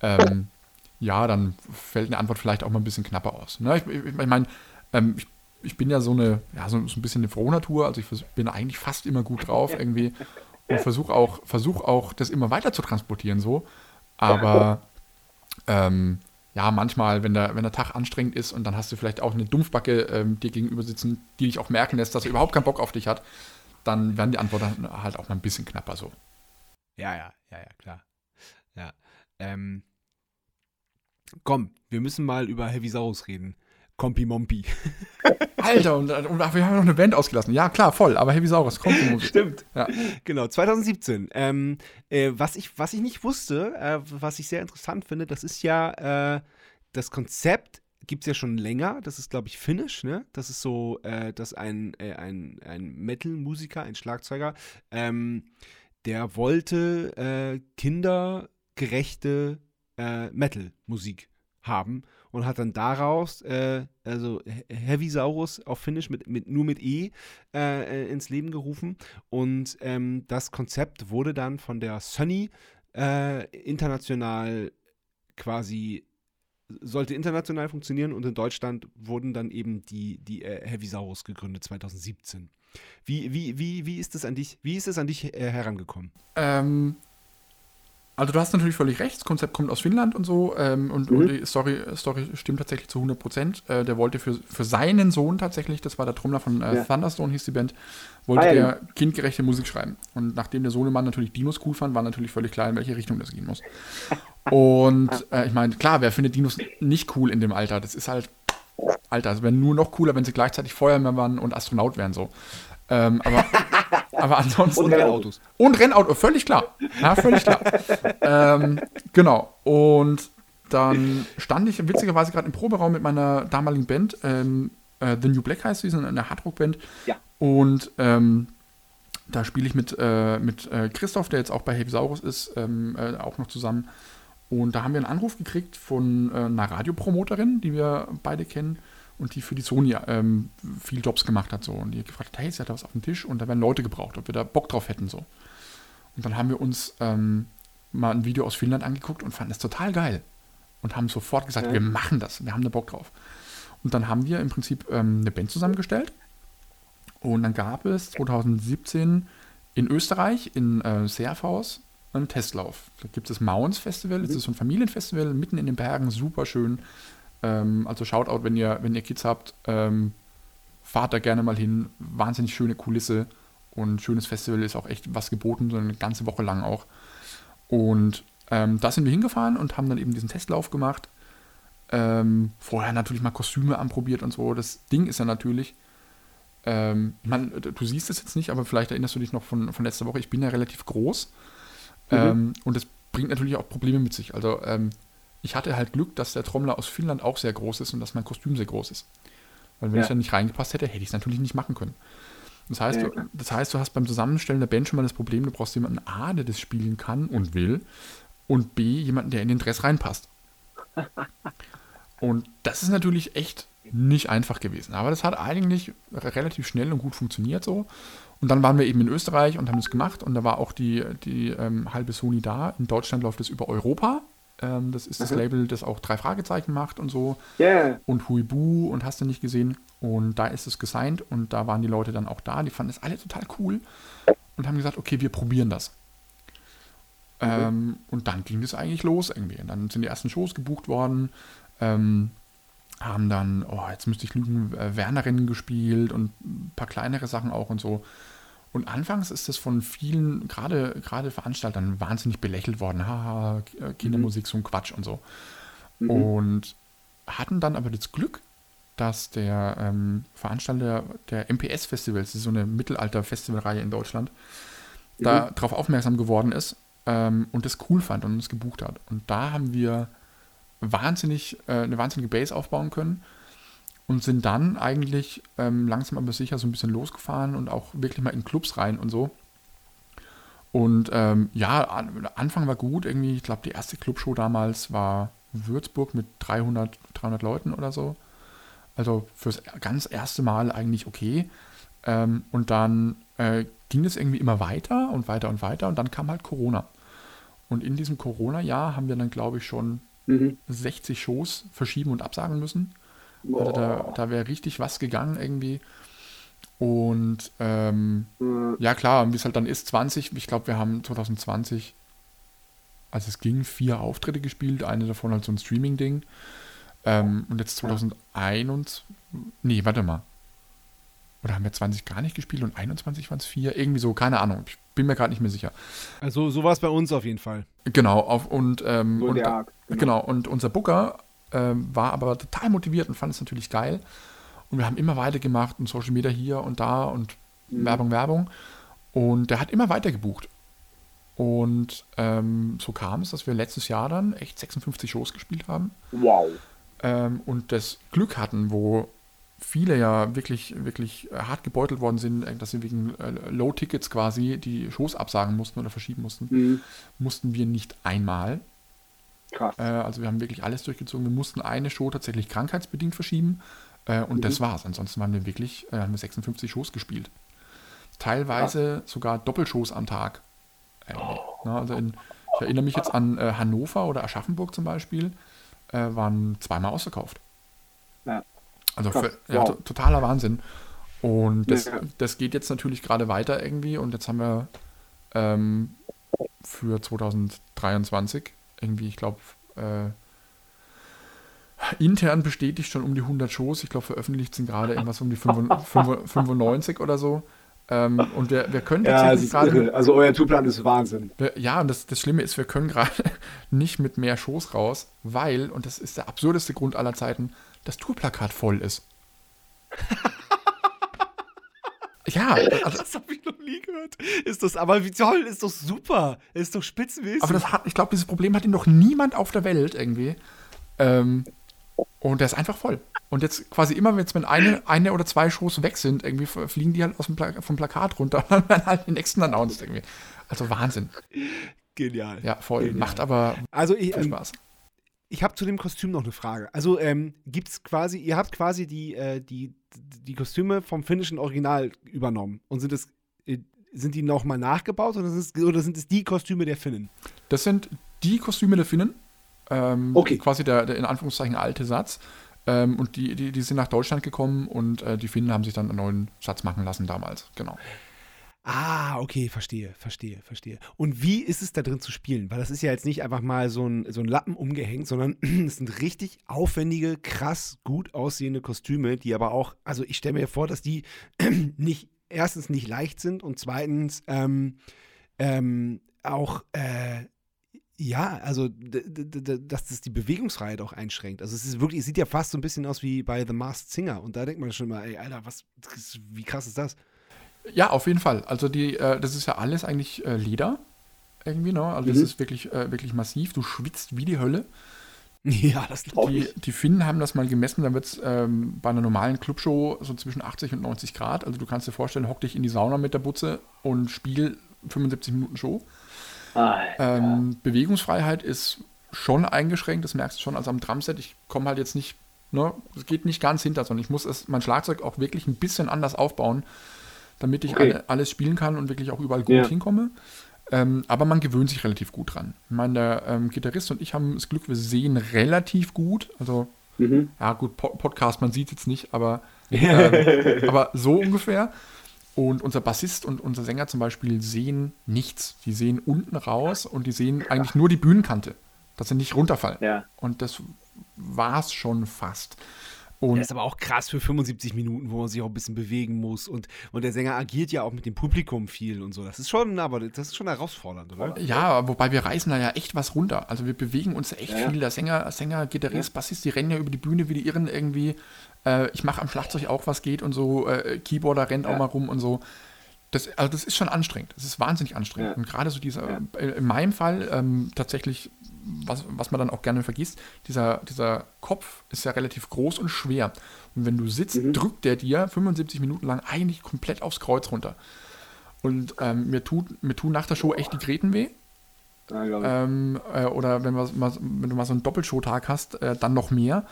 S1: ähm, *laughs* ja, dann fällt eine Antwort vielleicht auch mal ein bisschen knapper aus. Ne? Ich, ich, ich meine, ähm, ich, ich, bin ja so eine, ja, so, so ein bisschen eine Frohnatur, also ich bin eigentlich fast immer gut drauf irgendwie *laughs* und versuche auch, versuch auch, das immer weiter zu transportieren so. Aber *laughs* ähm, ja, manchmal, wenn der, wenn der Tag anstrengend ist und dann hast du vielleicht auch eine Dumpfbacke ähm, dir gegenüber sitzen, die dich auch merken lässt, dass er überhaupt keinen Bock auf dich hat, dann werden die Antworten halt auch mal ein bisschen knapper so.
S2: Ja, ja, ja, ja, klar. Ja. Ähm, komm, wir müssen mal über Heavy Saurus reden. Kompi Mompi. *laughs*
S1: Alter, und, und, wir haben noch eine Band ausgelassen. Ja, klar, voll, aber Heavy Saurus, Kompi Mompi.
S2: Stimmt. Ja. Genau, 2017. Ähm, äh, was, ich, was ich nicht wusste, äh, was ich sehr interessant finde, das ist ja äh, das Konzept gibt es ja schon länger. Das ist, glaube ich, Finnish, ne? Das ist so, äh, dass ein, äh, ein, ein Metal-Musiker, ein Schlagzeuger, ähm, der wollte äh, kindergerechte äh, Metal-Musik haben und hat dann daraus, äh, also Heavisaurus auf Finnisch mit, mit, nur mit E äh, äh, ins Leben gerufen. Und ähm, das Konzept wurde dann von der Sunny äh, international quasi sollte international funktionieren und in Deutschland wurden dann eben die, die äh, Heavisaurus gegründet 2017. Wie, wie, wie, wie ist es an dich, wie ist es an dich äh, herangekommen?
S1: Ähm, also du hast natürlich völlig recht, das Konzept kommt aus Finnland und so ähm, und, mhm. und, die Story, Story stimmt tatsächlich zu 100 Prozent. Äh, der wollte für, für seinen Sohn tatsächlich, das war der Trommler von äh, ja. Thunderstone, hieß die Band, wollte ah, ja. der kindgerechte Musik schreiben. Und nachdem der Sohnemann natürlich Dinos cool fand, war natürlich völlig klar, in welche Richtung das gehen muss. *laughs* und äh, ich meine, klar, wer findet Dinos nicht cool in dem Alter? Das ist halt, Alter, es wäre nur noch cooler, wenn sie gleichzeitig Feuerwehrmann waren und Astronaut wären so. Ähm, aber, *laughs* aber ansonsten.
S2: Und Rennautos.
S1: Und Rennauto, völlig klar. Ja, völlig klar. *laughs* ähm, genau. Und dann stand ich witzigerweise gerade im Proberaum mit meiner damaligen Band, ähm, äh, The New Black heißt sie, eine Hardrock-Band.
S4: Ja.
S1: Und ähm, da spiele ich mit, äh, mit äh, Christoph, der jetzt auch bei Heavisaurus ist, ähm, äh, auch noch zusammen. Und da haben wir einen Anruf gekriegt von äh, einer Radiopromoterin, die wir beide kennen und die für die Sony ähm, viel Jobs gemacht hat. So. Und die hat gefragt, hey, sie hat da was auf dem Tisch und da werden Leute gebraucht, ob wir da Bock drauf hätten. So. Und dann haben wir uns ähm, mal ein Video aus Finnland angeguckt und fanden es total geil. Und haben sofort gesagt, ja. wir machen das, wir haben da Bock drauf. Und dann haben wir im Prinzip ähm, eine Band zusammengestellt. Und dann gab es 2017 in Österreich, in äh, Serfaus, einen Testlauf. Da gibt es das Mounds Festival, das mhm. ist so ein Familienfestival mitten in den Bergen, super schön. Ähm, also Shoutout, wenn ihr, wenn ihr Kids habt, ähm, fahrt da gerne mal hin. Wahnsinnig schöne Kulisse und schönes Festival ist auch echt was geboten, so eine ganze Woche lang auch. Und ähm, da sind wir hingefahren und haben dann eben diesen Testlauf gemacht. Ähm, vorher natürlich mal Kostüme anprobiert und so. Das Ding ist ja natürlich, ähm, man, du siehst es jetzt nicht, aber vielleicht erinnerst du dich noch von, von letzter Woche, ich bin ja relativ groß. Mhm. Ähm, und das bringt natürlich auch Probleme mit sich. Also ähm, ich hatte halt Glück, dass der Trommler aus Finnland auch sehr groß ist und dass mein Kostüm sehr groß ist. Weil wenn ja. ich dann nicht reingepasst hätte, hätte ich es natürlich nicht machen können. Das heißt, ja, du, das heißt, du hast beim Zusammenstellen der Band schon mal das Problem, du brauchst jemanden A, der das spielen kann und will, und B, jemanden, der in den Dress reinpasst. und das ist natürlich echt nicht einfach gewesen. Aber das hat eigentlich relativ schnell und gut funktioniert so. Und dann waren wir eben in Österreich und haben das gemacht und da war auch die, die ähm, halbe Sony da. In Deutschland läuft es über Europa. Ähm, das ist das mhm. Label, das auch drei Fragezeichen macht und so.
S4: Yeah.
S1: Und Huibu und hast du nicht gesehen. Und da ist es gesigned und da waren die Leute dann auch da. Die fanden es alle total cool und haben gesagt, okay, wir probieren das. Mhm. Ähm, und dann ging das eigentlich los irgendwie. Und dann sind die ersten Shows gebucht worden. Ähm, haben dann, oh, jetzt müsste ich lügen, äh, Wernerinnen gespielt und ein paar kleinere Sachen auch und so. Und anfangs ist das von vielen, gerade, gerade Veranstaltern, wahnsinnig belächelt worden. Haha, Kindermusik, mhm. so ein Quatsch und so. Mhm. Und hatten dann aber das Glück, dass der ähm, Veranstalter der MPS-Festivals, das ist so eine Mittelalter-Festivalreihe in Deutschland, mhm. da darauf aufmerksam geworden ist ähm, und das cool fand und uns gebucht hat. Und da haben wir wahnsinnig, äh, eine wahnsinnige Base aufbauen können und sind dann eigentlich ähm, langsam aber sicher so ein bisschen losgefahren und auch wirklich mal in Clubs rein und so. Und ähm, ja, an, Anfang war gut, irgendwie, ich glaube, die erste Clubshow damals war Würzburg mit 300, 300 Leuten oder so. Also fürs ganz erste Mal eigentlich okay. Ähm, und dann äh, ging es irgendwie immer weiter und weiter und weiter und dann kam halt Corona. Und in diesem Corona-Jahr haben wir dann, glaube ich, schon mhm. 60 Shows verschieben und absagen müssen. Also da, da wäre richtig was gegangen irgendwie. Und ähm, mhm. ja klar, wie es halt dann ist, 20, ich glaube, wir haben 2020, als es ging, vier Auftritte gespielt, eine davon halt so ein Streaming-Ding. Ähm, und jetzt 2021, nee, warte mal. Oder haben wir 20 gar nicht gespielt und 21 waren es vier? Irgendwie so, keine Ahnung. Ich bin mir gerade nicht mehr sicher.
S2: Also so war es bei uns auf jeden Fall.
S1: Genau, auf, und, ähm,
S4: so
S1: und
S4: genau.
S1: genau, und unser Booker ähm, war aber total motiviert und fand es natürlich geil. Und wir haben immer weitergemacht und Social Media hier und da und mhm. Werbung, Werbung. Und der hat immer weiter gebucht. Und ähm, so kam es, dass wir letztes Jahr dann echt 56 Shows gespielt haben.
S4: Wow.
S1: ähm, und das Glück hatten, wo viele ja wirklich, wirklich hart gebeutelt worden sind, äh, dass sie wegen äh, Low-Tickets quasi die Shows absagen mussten oder verschieben mussten, mhm. mussten wir nicht einmal. Krass. Äh, also wir haben wirklich alles durchgezogen. Wir mussten eine Show tatsächlich krankheitsbedingt verschieben äh, und mhm. das war's. Ansonsten haben wir wirklich äh, haben wir 56 Shows gespielt. Teilweise ja. sogar Doppelshows am Tag. Oh. Na, also in, ich erinnere mich jetzt an äh, Hannover oder Aschaffenburg zum Beispiel, waren zweimal ausverkauft. Ja. Also für, ja, wow. totaler Wahnsinn. Und das, ja. das geht jetzt natürlich gerade weiter irgendwie und jetzt haben wir ähm, für 2023 irgendwie, ich glaube, äh, intern bestätigt schon um die 100 Shows. Ich glaube, veröffentlicht sind gerade irgendwas um die 95 *laughs* oder so. Ähm, und wir, wir können
S4: tatsächlich ja, gerade. Also euer Tourplan ist Wahnsinn.
S1: Wir, ja, und das, das Schlimme ist, wir können gerade *laughs* nicht mit mehr Shows raus, weil, und das ist der absurdeste Grund aller Zeiten, das Tourplakat voll ist. *laughs*
S2: ja, also, *laughs* das habe ich noch nie gehört. Ist das, aber wie toll, ist doch super. Ist doch spitzenmäßig.
S1: Aber das hat, ich glaube, dieses Problem hat ihn noch niemand auf der Welt irgendwie. Ähm, und der ist einfach voll. Und jetzt quasi immer, wenn eine, eine oder zwei Shows weg sind, irgendwie fliegen die halt aus dem Pla vom Plakat runter *laughs* und dann halt die nächsten announced irgendwie. Also Wahnsinn.
S2: Genial.
S1: Ja, voll. Genial. Macht aber
S2: also ich, viel ähm, Spaß. Ähm, ich habe zu dem Kostüm noch eine Frage. Also ähm, es quasi, ihr habt quasi die, äh, die, die Kostüme vom finnischen Original übernommen und sind es äh, sind die nochmal nachgebaut oder sind, es, oder sind es die Kostüme der Finnen?
S1: Das sind die Kostüme der Finnen. Ähm, okay. Quasi der, der, in Anführungszeichen alte Satz. Ähm, und die, die, die sind nach Deutschland gekommen und äh, die Finnen haben sich dann einen neuen Satz machen lassen damals. Genau.
S2: Ah, okay, verstehe, verstehe, verstehe. Und wie ist es da drin zu spielen? Weil das ist ja jetzt nicht einfach mal so ein, so ein Lappen umgehängt, sondern *clears throat* es sind richtig aufwendige, krass gut aussehende Kostüme, die aber auch, also ich stelle mir vor, dass die *clears throat* nicht, erstens nicht leicht sind und zweitens ähm, ähm, auch, äh, ja, also dass das die Bewegungsfreiheit auch einschränkt. Also es ist wirklich, es sieht ja fast so ein bisschen aus wie bei The Masked Singer und da denkt man schon mal, ey, Alter, was, wie krass ist das?
S1: Ja, auf jeden Fall. Also die, äh, das ist ja alles eigentlich äh, Leder irgendwie, ne? Also mhm. das ist wirklich, äh, wirklich massiv. Du schwitzt wie die Hölle. *laughs*
S2: Ja, das
S1: glaube ich. Die, die Finnen haben das mal gemessen, dann wird es ähm, bei einer normalen Clubshow so zwischen 80 und 90 Grad. Also du kannst dir vorstellen, hock dich in die Sauna mit der Butze und spiel 75 Minuten Show. Ähm, Bewegungsfreiheit ist schon eingeschränkt, das merkst du schon. Also am Drumset, ich komme halt jetzt nicht, ne, es geht nicht ganz hinter, sondern ich muss es, mein Schlagzeug auch wirklich ein bisschen anders aufbauen, damit ich okay. alle, alles spielen kann und wirklich auch überall gut ja. hinkomme. Ähm, aber man gewöhnt sich relativ gut dran. Ich meine, der ähm, Gitarrist und ich haben das Glück, wir sehen relativ gut. Also, mhm. ja, gut, po Podcast, man sieht jetzt nicht, aber, *laughs* ähm, aber so ungefähr. Und unser Bassist und unser Sänger zum Beispiel sehen nichts. Die sehen unten raus und die sehen eigentlich nur die Bühnenkante, dass sie nicht runterfallen. Ja. Und das war es schon fast.
S2: Und das ist aber auch krass für 75 Minuten, wo man sich auch ein bisschen bewegen muss. Und, und der Sänger agiert ja auch mit dem Publikum viel und so. Das ist schon, aber das ist schon herausfordernd, oder?
S1: Ja, wobei wir reißen da ja echt was runter. Also wir bewegen uns echt ja. viel. Der Sänger, Sänger, Gitarrist, ja. Bassist, die rennen ja über die Bühne wie die Irren irgendwie. Äh, ich mache am Schlagzeug auch was geht und so. Äh, Keyboarder rennt ja. auch mal rum und so. Das, also das ist schon anstrengend. Das ist wahnsinnig anstrengend. Und gerade so dieser, äh, in meinem Fall ähm, tatsächlich was, was man dann auch gerne vergisst, dieser, dieser Kopf ist ja relativ groß und schwer. Und wenn du sitzt, mhm. drückt der dir 75 Minuten lang eigentlich komplett aufs Kreuz runter. Und ähm, mir, tut, mir tun nach der Show echt die Gräten weh. Ja, ähm, äh, oder wenn, mal, wenn, du mal so einen Doppelshowtag hast, äh, dann noch mehr.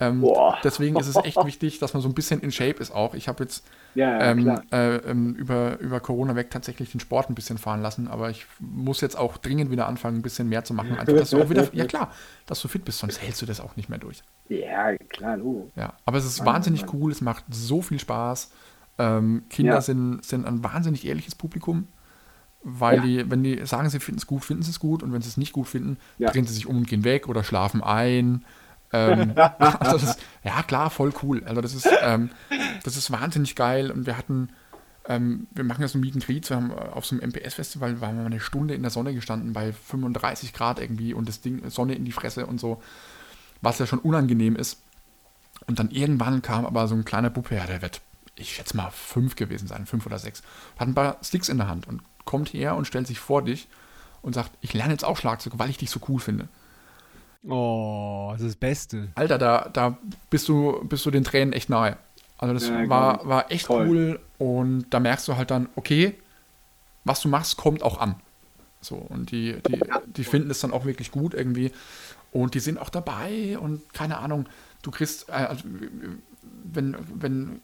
S1: Ähm, deswegen ist es echt *laughs* wichtig, dass man so ein bisschen in Shape ist auch. Ich habe jetzt ja, ja, ähm, äh, ähm, über, über Corona weg tatsächlich den Sport ein bisschen fahren lassen, aber ich muss jetzt auch dringend wieder anfangen, ein bisschen mehr zu machen. Einfach, dass du auch wieder, *laughs* ja klar, dass du fit bist, sonst hältst du das auch nicht mehr durch.
S4: Ja, klar, du.
S1: Ja, aber es ist Mann, wahnsinnig Mann. cool, es macht so viel Spaß. Ähm, Kinder ja. sind, sind ein wahnsinnig ehrliches Publikum weil ja. die, wenn die sagen, sie finden es gut, finden sie es gut und wenn sie es nicht gut finden, ja. drehen sie sich um und gehen weg oder schlafen ein ähm, also *laughs* *laughs* das, ja, klar, voll cool. Also das ist, ähm, das ist wahnsinnig geil. Und wir hatten, ähm, wir machen jetzt ein Meet and Greet, wir haben äh, auf so einem MPS-Festival, waren wir eine Stunde in der Sonne gestanden bei 35 Grad irgendwie und das Ding, Sonne in die Fresse und so, was ja schon unangenehm ist. Und dann irgendwann kam aber so ein kleiner Bub her, der wird, ich schätze mal, fünf gewesen sein, fünf oder sechs, hat ein paar Sticks in der Hand und kommt her und stellt sich vor dich und sagt, ich lerne jetzt auch Schlagzeug, weil ich dich so cool finde.
S2: Oh, das ist das Beste.
S1: Alter, da, da bist du, bist du den Tränen echt nahe. Also das ja, war, war echt Toll. cool und da merkst du halt dann, okay, was du machst, kommt auch an. So, und die, die, die finden es dann auch wirklich gut irgendwie. Und die sind auch dabei und keine Ahnung, du kriegst, äh, also, wenn, wenn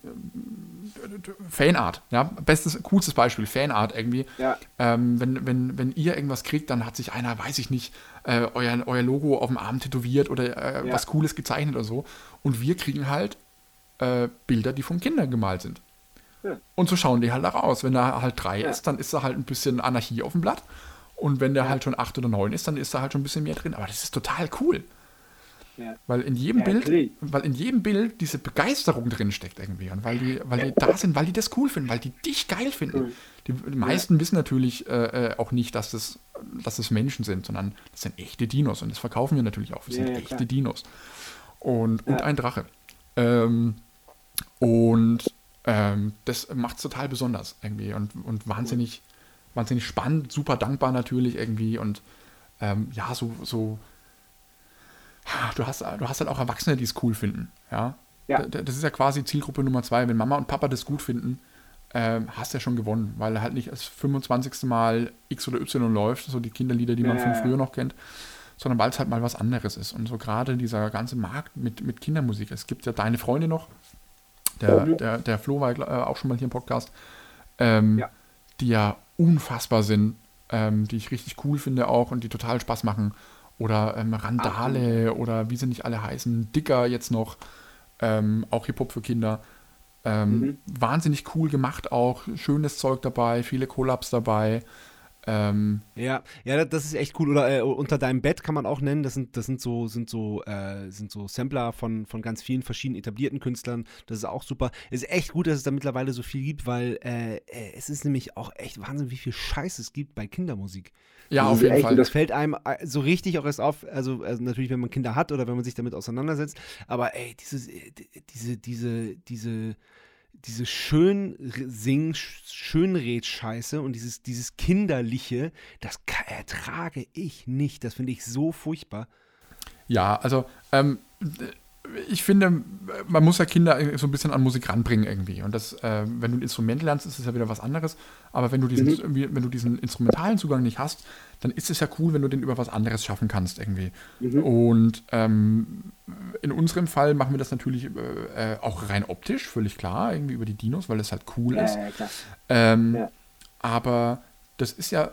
S1: Fanart, ja, bestes, coolstes Beispiel, Fanart irgendwie. Ja. Ähm, wenn, wenn, wenn ihr irgendwas kriegt, dann hat sich einer, weiß ich nicht, äh, euer, euer Logo auf dem Arm tätowiert oder äh, ja. was Cooles gezeichnet oder so. Und wir kriegen halt äh, Bilder, die von Kindern gemalt sind. Ja. Und so schauen die halt auch aus. Wenn er halt drei ist, dann ist da halt ein bisschen Anarchie auf dem Blatt. Und wenn der halt schon acht oder neun ist, dann ist da halt schon ein bisschen mehr drin. Aber das ist total cool. Ja. Weil in jedem ja, Bild, klar. weil in jedem Bild diese Begeisterung drin steckt irgendwie. Und weil die, weil die da sind, weil die das cool finden, weil die dich geil finden. Cool. Die, die, meisten ja. wissen natürlich äh, äh, auch nicht, dass das, dass das Menschen sind, sondern das sind echte Dinos. Und das verkaufen wir natürlich auch. Das sind echte klar. Dinos. Und, und ein Drache. Ähm, und ähm, das macht es total besonders irgendwie und, und wahnsinnig, wahnsinnig spannend, super dankbar natürlich irgendwie. Und ähm, ja, so, so du hast, du hast halt auch Erwachsene, die es cool finden. Ja? ja. Das ist ja quasi Zielgruppe Nummer zwei. Wenn Mama und Papa das gut finden, ähm, hast du ja schon gewonnen, weil halt nicht das 25. Mal X oder Y läuft, so die Kinderlieder, die man ja. von früher noch kennt, sondern weil es halt mal was anderes ist. Und so gerade dieser ganze Markt mit, mit Kindermusik. Es gibt ja deine Freunde noch, der, mhm. der, der Flo war äh, auch schon mal hier im Podcast, ähm, ja. die ja unfassbar sind, ähm, die ich richtig cool finde auch und die total Spaß machen oder ähm, Randale Ach. oder wie sie nicht alle heißen, Dicker jetzt noch, ähm, auch Hip-Hop für Kinder. Ähm, mhm. Wahnsinnig cool gemacht auch, schönes Zeug dabei, viele Collabs dabei.
S2: Ähm, ja, ja, das ist echt cool. Oder äh, unter deinem Bett kann man auch nennen. Das sind, das sind so, sind so, äh, sind so Sampler von, von ganz vielen verschiedenen etablierten Künstlern. Das ist auch super. Es ist echt gut, dass es da mittlerweile so viel gibt, weil äh, äh es ist nämlich auch echt Wahnsinn, wie viel Scheiß es gibt bei Kindermusik.
S1: Ja, das auf jeden
S2: echt,
S1: Fall.
S2: Das fällt einem äh, so richtig auch erst auf, also, also, natürlich, wenn man Kinder hat oder wenn man sich damit auseinandersetzt. Aber ey, diese, äh, diese, diese, diese diese schön sing Schönred-Scheiße und dieses, dieses kinderliche, das ertrage ich nicht. Das finde ich so furchtbar.
S1: Ja, also ähm, ich finde, man muss ja Kinder so ein bisschen an Musik ranbringen irgendwie. Und das, äh, wenn du ein Instrument lernst, ist es ja wieder was anderes. Aber wenn du diesen, mhm. wenn du diesen instrumentalen Zugang nicht hast, dann ist es ja cool, wenn du den über was anderes schaffen kannst irgendwie. Mhm. Und ähm, in unserem Fall machen wir das natürlich äh, äh auch rein optisch, völlig klar, irgendwie über die Dinos, weil es halt cool
S4: ja,
S1: ist.
S4: Ja,
S1: ähm, ja. Aber das ist ja,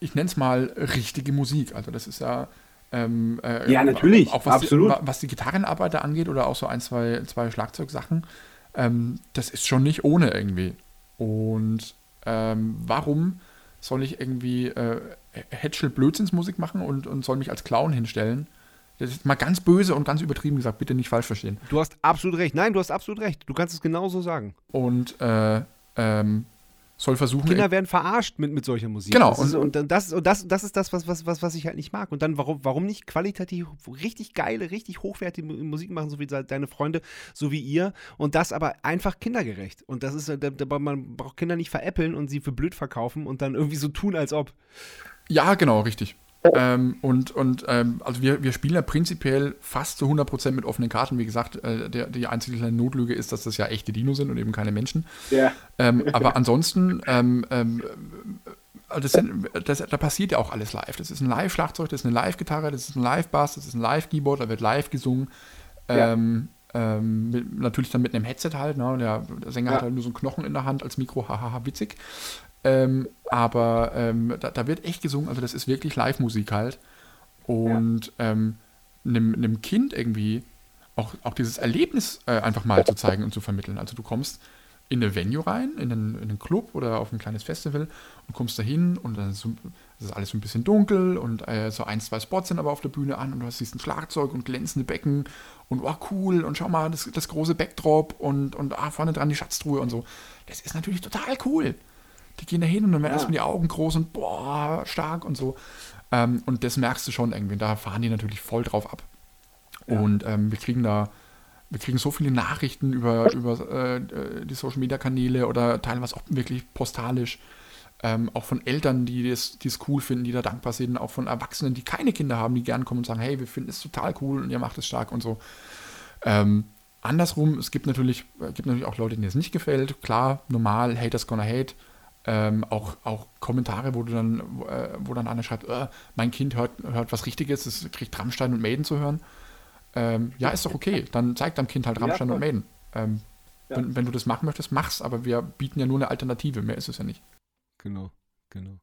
S1: ich nenne es mal richtige Musik. Also das ist ja ähm,
S2: äh, ja, natürlich,
S1: auch was absolut. Die, was die Gitarrenarbeit angeht oder auch so ein, zwei, zwei Schlagzeugsachen, ähm, das ist schon nicht ohne irgendwie. Und ähm, warum soll ich irgendwie äh, Hätschel Blödsinnsmusik machen und, und soll mich als Clown hinstellen? Das ist mal ganz böse und ganz übertrieben gesagt, bitte nicht falsch verstehen.
S2: Du hast absolut recht. Nein, du hast absolut recht. Du kannst es genauso sagen.
S1: Und äh, ähm, soll versuchen.
S2: Kinder werden verarscht mit, mit solcher Musik.
S1: Genau.
S2: Das ist, und, das, und das, das ist das, was, was, was, was ich halt nicht mag. Und dann, warum, warum nicht qualitativ richtig geile, richtig hochwertige Musik machen, so wie deine Freunde, so wie ihr, und das aber einfach kindergerecht. Und das ist, man braucht Kinder nicht veräppeln und sie für blöd verkaufen und dann irgendwie so tun, als ob.
S1: Ja, genau, richtig. Ähm, und und ähm, also wir, wir spielen ja prinzipiell fast zu 100% mit offenen Karten. Wie gesagt, äh, der, die einzige kleine Notlüge ist, dass das ja echte Dinos sind und eben keine Menschen.
S4: Ja.
S1: Ähm, aber ansonsten, ähm, ähm, äh, das sind, das, da passiert ja auch alles live. Das ist ein Live-Schlagzeug, das ist eine Live-Gitarre, das ist ein Live-Bass, das ist ein Live-Keyboard, da wird live gesungen. Ja. Ähm, mit, natürlich dann mit einem Headset halt. Ne? Der, der Sänger ja. hat halt nur so einen Knochen in der Hand als Mikro, hahaha, witzig. Ähm, aber ähm, da, da, wird echt gesungen, also das ist wirklich Live-Musik halt. Und ja. ähm, einem, einem Kind irgendwie auch, auch dieses Erlebnis äh, einfach mal zu zeigen und zu vermitteln. Also du kommst in eine Venue rein, in einen, in einen Club oder auf ein kleines Festival und kommst da hin und dann ist, so, ist alles so ein bisschen dunkel und äh, so ein, zwei Spots sind aber auf der Bühne an und du siehst ein Schlagzeug und glänzende Becken und oh cool und schau mal, das, das große Backdrop und, und ah, vorne dran die Schatztruhe und so. Das ist natürlich total cool. Die gehen da hin und dann werden ja. erstmal die Augen groß und boah, stark und so. Ähm, und das merkst du schon irgendwie. Da fahren die natürlich voll drauf ab. Ja. Und ähm, wir kriegen da, wir kriegen so viele Nachrichten über, über äh, die Social Media Kanäle oder teilweise auch wirklich postalisch. ähm, auch von Eltern, die es cool finden, die da dankbar sind, auch von Erwachsenen, die keine Kinder haben, die gerne kommen und sagen, hey, wir finden es total cool und ihr macht es stark und so. Ähm, andersrum, es gibt natürlich, äh, gibt natürlich auch Leute, denen es nicht gefällt. Klar, normal, Haters gonna hate. Ähm, auch, auch Kommentare, wo du dann, äh, wo dann einer schreibt, äh, mein Kind hört, hört was Richtiges, es kriegt Rammstein und Maiden zu hören. Ähm, ja, ist doch okay. Dann zeigt deinem Kind halt Rammstein ja, und Maiden. Ähm, ja. wenn, wenn, du das machen möchtest, mach's, aber wir bieten ja nur eine Alternative, mehr ist es ja nicht.
S2: Genau, genau.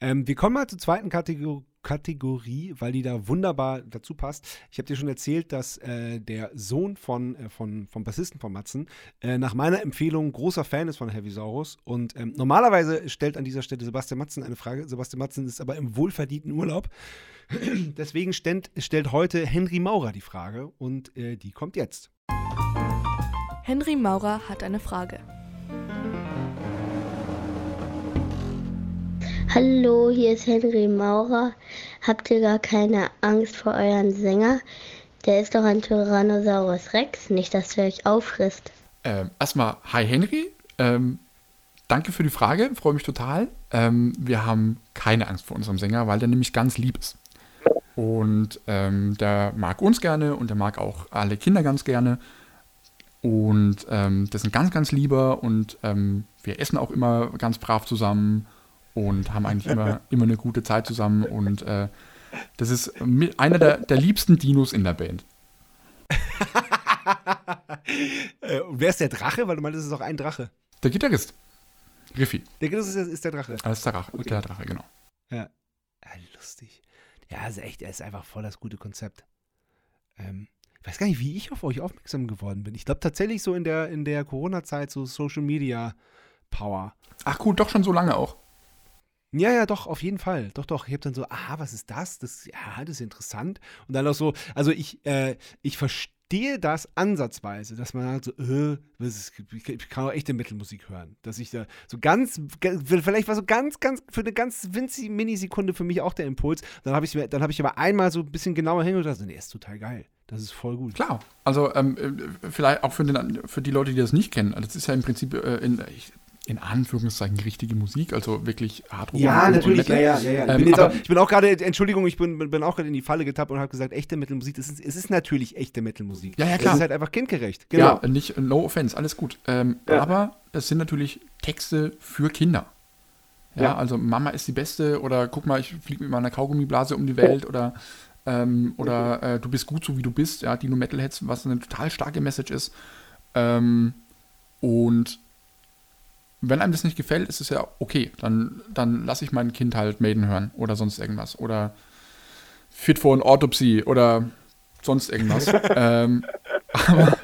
S2: Ähm, wir kommen mal zur zweiten Kategor Kategorie, weil die da wunderbar dazu passt. Ich habe dir schon erzählt, dass äh, der Sohn von, äh, von, vom Bassisten von Matzen äh, nach meiner Empfehlung großer Fan ist von Heavy Saurus. Und ähm, normalerweise stellt an dieser Stelle Sebastian Matzen eine Frage. Sebastian Matzen ist aber im wohlverdienten Urlaub. *clears throat* Deswegen stellt, stellt heute Henry Maurer die Frage und äh, die kommt jetzt.
S3: Henry Maurer hat eine Frage.
S5: Hallo, hier ist Henry Maurer. Habt ihr gar keine Angst vor euren Sänger? Der ist doch ein Tyrannosaurus Rex, nicht, dass er euch auffrisst.
S1: Ähm, erstmal, hi Henry. Ähm, danke für die Frage, freue mich total. Ähm, wir haben keine Angst vor unserem Sänger, weil der nämlich ganz lieb ist. Und ähm, der mag uns gerne und der mag auch alle Kinder ganz gerne. Und ähm, das ein ganz, ganz lieber und ähm, wir essen auch immer ganz brav zusammen und haben eigentlich immer, immer eine gute Zeit zusammen. Und äh, das ist einer der, der liebsten Dinos in der Band.
S2: äh, wer ist der Drache? Weil du meinst, es ist auch ein Drache.
S1: Der Gitarrist. Riffi.
S2: Der Gitarrist ist, ist der Drache.
S1: Das ist der Drache, okay. der Drache, genau.
S2: Ja. ja. Lustig. Ja, also echt, er ist einfach voll das gute Konzept. Ähm, ich weiß gar nicht, wie ich auf euch aufmerksam geworden bin. Ich glaube tatsächlich so in der, in der Corona-Zeit so Social Media Power.
S1: Ach cool, doch schon so lange auch.
S2: Ja, ja, doch, auf jeden Fall. Doch, doch. Ich habe dann so, aha, was ist das? Das, ja, das ist interessant. Und dann auch so, also ich, äh, ich verstehe das ansatzweise, dass man sagt so, äh, ist, ich kann auch echte Metal-Musik hören. Dass ich da so ganz, vielleicht war so ganz, ganz, für eine ganz winzige Minisekunde für mich auch der Impuls. Dann habe ich, dann hab ich aber einmal so ein bisschen genauer hingedacht, so, nee, ist total geil. Das ist voll gut.
S1: Klar, also ähm, äh, vielleicht auch für, den, für die Leute, die das nicht kennen. Das ist ja im Prinzip äh, in, ich, in Anführungszeichen richtige Musik, also wirklich
S2: Hardrock. Ja, natürlich, ja, ja, ja. ja. Ich, bin ähm, auch, ich bin auch gerade, Entschuldigung, ich bin, bin auch gerade in die Falle getappt und habe gesagt, echte Metalmusik, das ist, es ist natürlich echte Metalmusik.
S1: Ja, ja, klar.
S2: Es ist halt einfach kindgerecht.
S1: Genau. Ja, nicht, no offense, alles gut. Ähm, ja. Aber das sind natürlich Texte für Kinder. Ja, ja, also Mama ist die Beste oder guck mal, ich fliege mit meiner Kaugummiblase um die Welt oder ähm, oder äh, du bist gut so wie du bist, ja, Dino Metalheads, was eine total starke Message ist. Ähm, und wenn einem das nicht gefällt, ist es ja okay. Dann, dann lasse ich mein Kind halt Maiden hören oder sonst irgendwas. Oder Fit for an Autopsy oder sonst irgendwas. *laughs* ähm, aber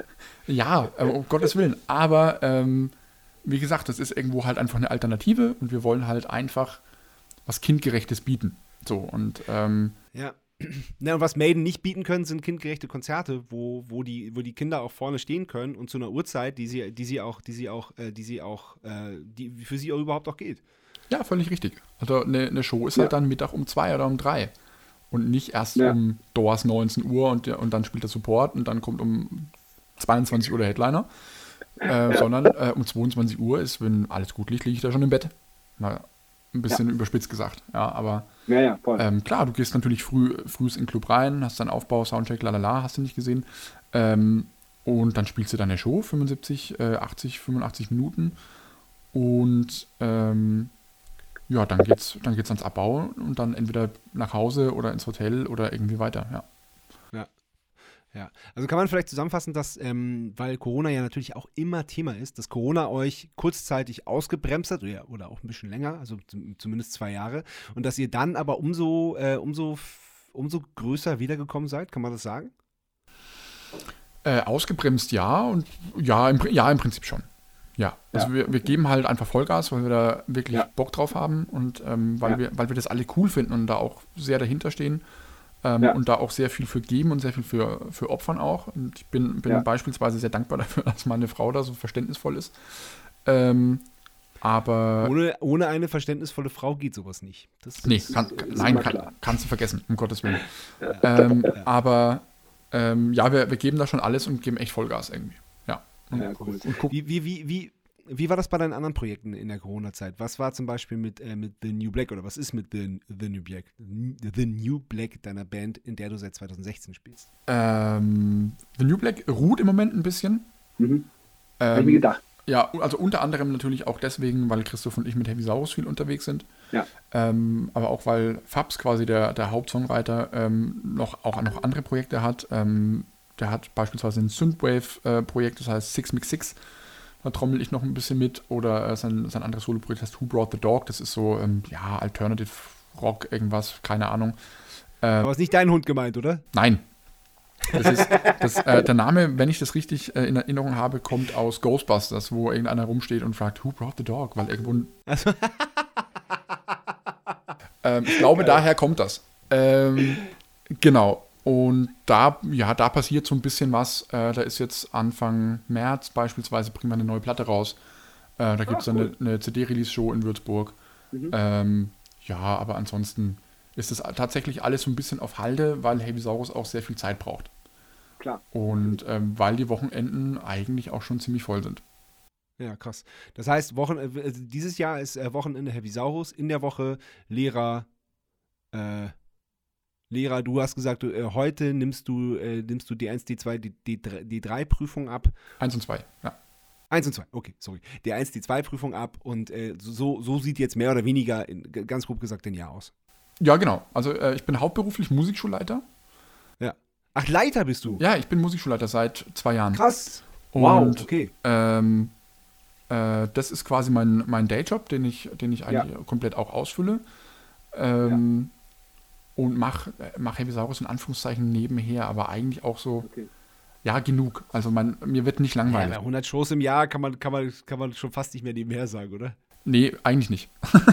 S1: ja, um Gottes Willen. Aber ähm, wie gesagt, das ist irgendwo halt einfach eine Alternative und wir wollen halt einfach was Kindgerechtes bieten. So und ähm,
S2: ja. *clears throat* Na, und was Maiden nicht bieten können, sind kindgerechte Konzerte, wo, wo, die, wo die Kinder auch vorne stehen können und zu einer Uhrzeit, die sie, die sie auch, die sie auch, äh, die sie auch, äh, die für sie auch überhaupt auch geht.
S1: Ja, völlig richtig. Also eine, eine Show ist ja. halt dann Mittag um zwei oder um drei. Und nicht erst ja. um Doors 19 Uhr und, und dann spielt der Support und dann kommt um 22 Uhr der Headliner. Äh, sondern äh, um 22 Uhr ist, wenn alles gut liegt, liege ich da schon im Bett. Mal ein bisschen überspitzt gesagt. Ja, aber
S4: ja, ja,
S1: ähm, klar, du gehst natürlich früh, früh in den Club rein, hast dann Aufbau, Soundcheck, lalala, hast du nicht gesehen. Ähm, und dann spielst du deine Show, 75, äh, 80, 85 Minuten. Und ähm, ja, dann geht's, dann geht's ans Abbau und dann entweder nach Hause oder ins Hotel oder irgendwie weiter, ja.
S2: Ja, also kann man vielleicht zusammenfassen, dass, ähm, weil Corona ja natürlich auch immer Thema ist, dass Corona euch kurzzeitig ausgebremst hat oder, oder auch ein bisschen länger, also zumindest zwei Jahre, und dass ihr dann aber umso, äh, umso, umso größer wiedergekommen seid, kann man das sagen?
S1: Äh, ausgebremst ja und ja im, ja, im Prinzip schon. Ja, also ja. Wir, wir geben halt einfach Vollgas, weil wir da wirklich ja. Bock drauf haben und ähm, weil, wir, weil wir das alle cool finden und da auch sehr dahinter stehen ähm, ja. und da auch sehr viel für geben und sehr viel für, für Opfern auch. Und ich bin, bin ja. beispielsweise sehr dankbar *laughs* dafür, dass meine Frau da so verständnisvoll ist. Ähm, aber.
S2: Ohne, ohne eine verständnisvolle Frau geht sowas nicht.
S1: Das nee, kann, nein, kann, kannst du vergessen, um Gottes Willen. Ähm, ja. Aber ähm, ja, wir, wir geben da schon alles und geben echt Vollgas irgendwie. Ja.
S2: ja cool. Und guck, wie, wie, wie, wie, wie war das bei deinen anderen Projekten in der Corona-Zeit? Was war zum Beispiel mit, äh, mit The New Black oder was ist mit The, The New Black? The New Black deiner Band, in der du seit 2016 spielst?
S1: Ähm, The New Black ruht im Moment ein bisschen.
S4: Mhm. Ähm, Hab ich mir gedacht.
S1: Ja, also unter anderem natürlich auch deswegen, weil Christoph und ich mit Heavy Saurus viel unterwegs sind.
S4: Ja.
S1: Ähm, aber auch weil Fabs quasi der, der Hauptsongwriter ähm, noch auch noch andere Projekte hat. Ähm, der hat beispielsweise ein Synthwave-Projekt, das heißt Six Mix Six. Da trommel ich noch ein bisschen mit. Oder äh, sein, sein anderes Solo-Projekt heißt Who Brought the Dog. Das ist so, ähm, ja, Alternative Rock, irgendwas, keine Ahnung.
S2: Äh, aber ist nicht dein Hund gemeint, oder?
S1: Nein, das ist, das, äh, der Name, wenn ich das richtig äh, in Erinnerung habe, kommt aus Ghostbusters, wo irgendeiner rumsteht und fragt, Who brought the dog? Weil irgendwo. Also. ähm, ich glaube, Geil. daher kommt das. Ähm, genau. Und da, ja, da passiert so ein bisschen was. Äh, da ist jetzt Anfang März beispielsweise, bringen wir eine neue Platte raus. Äh, da gibt es ah, cool. eine, eine CD-Release-Show in Würzburg. Mhm. Ähm, ja, aber ansonsten ist das tatsächlich alles so ein bisschen auf Halde, weil Heavisaurus auch sehr viel Zeit braucht.
S4: Klar.
S1: Und ähm, weil die Wochenenden eigentlich auch schon ziemlich voll sind.
S2: Ja, krass. Das heißt, Wochen, äh, dieses Jahr ist äh, Wochenende Heavisaurus, in der Woche Lehrer, äh, Lehrer, du hast gesagt, du, äh, heute nimmst du, äh, nimmst du die 1, die 2, die, die, die 3 Prüfung ab.
S1: 1 und 2, ja.
S2: 1 und 2, okay, sorry. Die 1, die 2 Prüfung ab und äh, so, so sieht jetzt mehr oder weniger, in, ganz grob gesagt, dein Jahr aus.
S1: Ja, genau. Also äh, ich bin hauptberuflich Musikschulleiter.
S2: Ja. Ach, Leiter bist du?
S1: Ja, ich bin Musikschulleiter seit zwei Jahren.
S2: Krass.
S1: Und, wow, okay. Ähm, äh, das ist quasi mein, mein Dayjob, den ich, den ich eigentlich ja. komplett auch ausfülle. Ähm, ja. Und mache mach Heavisaurus in Anführungszeichen nebenher, aber eigentlich auch so, okay. ja, genug. Also man, mir wird nicht langweilig. Ja,
S2: 100 Shows im Jahr kann man, kann, man, kann man schon fast nicht mehr nebenher sagen, oder?
S1: Nee, eigentlich nicht. *laughs*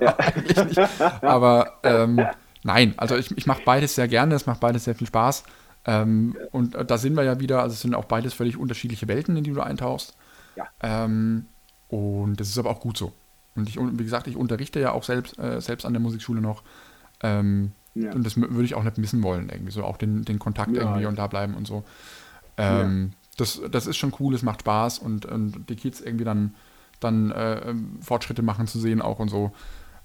S1: Ja. *laughs* eigentlich nicht. Aber ähm, nein, also ich, ich mache beides sehr gerne, es macht beides sehr viel Spaß. Ähm, und da sind wir ja wieder, also es sind auch beides völlig unterschiedliche Welten, in die du eintauchst.
S4: Ja.
S1: Ähm, und das ist aber auch gut so. Und ich, wie gesagt, ich unterrichte ja auch selbst, äh, selbst an der Musikschule noch. Ähm, ja. Und das würde ich auch nicht missen wollen, irgendwie. So auch den, den Kontakt ja, irgendwie und da bleiben und so. Ähm, das, das ist schon cool, es macht Spaß und, und die Kids irgendwie dann dann äh, ähm, Fortschritte machen zu sehen auch und so.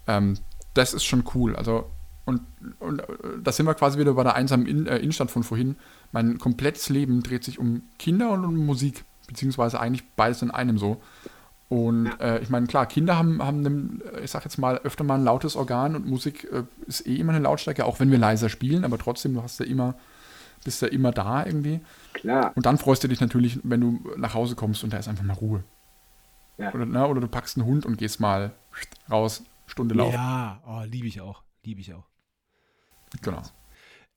S1: Ähm, das ist schon cool. Also, und, und äh, da sind wir quasi wieder bei der einsamen in, äh, Innenstadt von vorhin. Mein komplettes Leben dreht sich um Kinder und um Musik, beziehungsweise eigentlich beides in einem so. Und äh, ich meine, klar, Kinder haben, haben einen, ich sag jetzt mal, öfter mal ein lautes Organ und Musik äh, ist eh immer eine Lautstärke, auch wenn wir leiser spielen, aber trotzdem, du hast ja immer, bist ja immer da irgendwie.
S4: Klar.
S1: Und dann freust du dich natürlich, wenn du nach Hause kommst und da ist einfach mal Ruhe. Ja. Oder, ne, oder du packst einen Hund und gehst mal raus, Stunde laufen.
S2: Ja, oh, liebe ich auch. Liebe ich auch.
S1: Genau.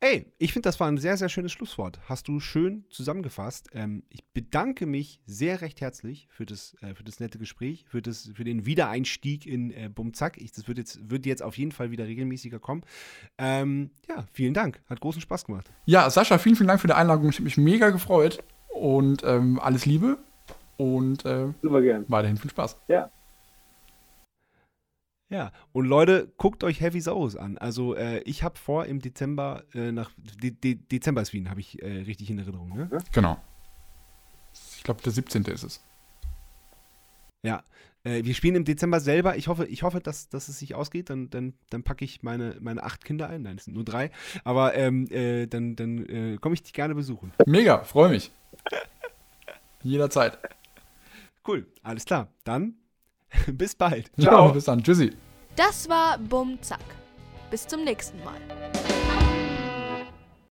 S2: Ey, ich finde, das war ein sehr, sehr schönes Schlusswort. Hast du schön zusammengefasst. Ähm, ich bedanke mich sehr recht herzlich für das, äh, für das nette Gespräch, für, das, für den Wiedereinstieg in äh, Bumzack. Ich, das wird jetzt, wird jetzt auf jeden Fall wieder regelmäßiger kommen. Ähm, ja, vielen Dank. Hat großen Spaß gemacht.
S1: Ja, Sascha, vielen, vielen Dank für die Einladung. Ich habe mich mega gefreut. Und ähm, alles Liebe und äh,
S4: Super gern.
S1: weiterhin viel Spaß.
S4: Ja.
S2: Ja, und Leute, guckt euch Heavy Saurus an. Also äh, ich habe vor, im Dezember äh, nach De De Dezember ist Wien, habe ich äh, richtig in Erinnerung. Ne?
S1: Genau. Ich glaube, der 17. ist es.
S2: Ja, äh, wir spielen im Dezember selber. Ich hoffe, ich hoffe dass, dass es sich ausgeht. Dann, dann, dann packe ich meine, meine acht Kinder ein. Nein, es sind nur drei. Aber ähm, äh, dann, dann äh, komme ich dich gerne besuchen.
S1: Mega, freue mich. Jederzeit.
S2: Cool, alles klar. Dann *laughs* bis bald.
S1: Ciao. Ciao. Bis dann. Tschüssi.
S3: Das war Bumm Zack. Bis zum nächsten Mal.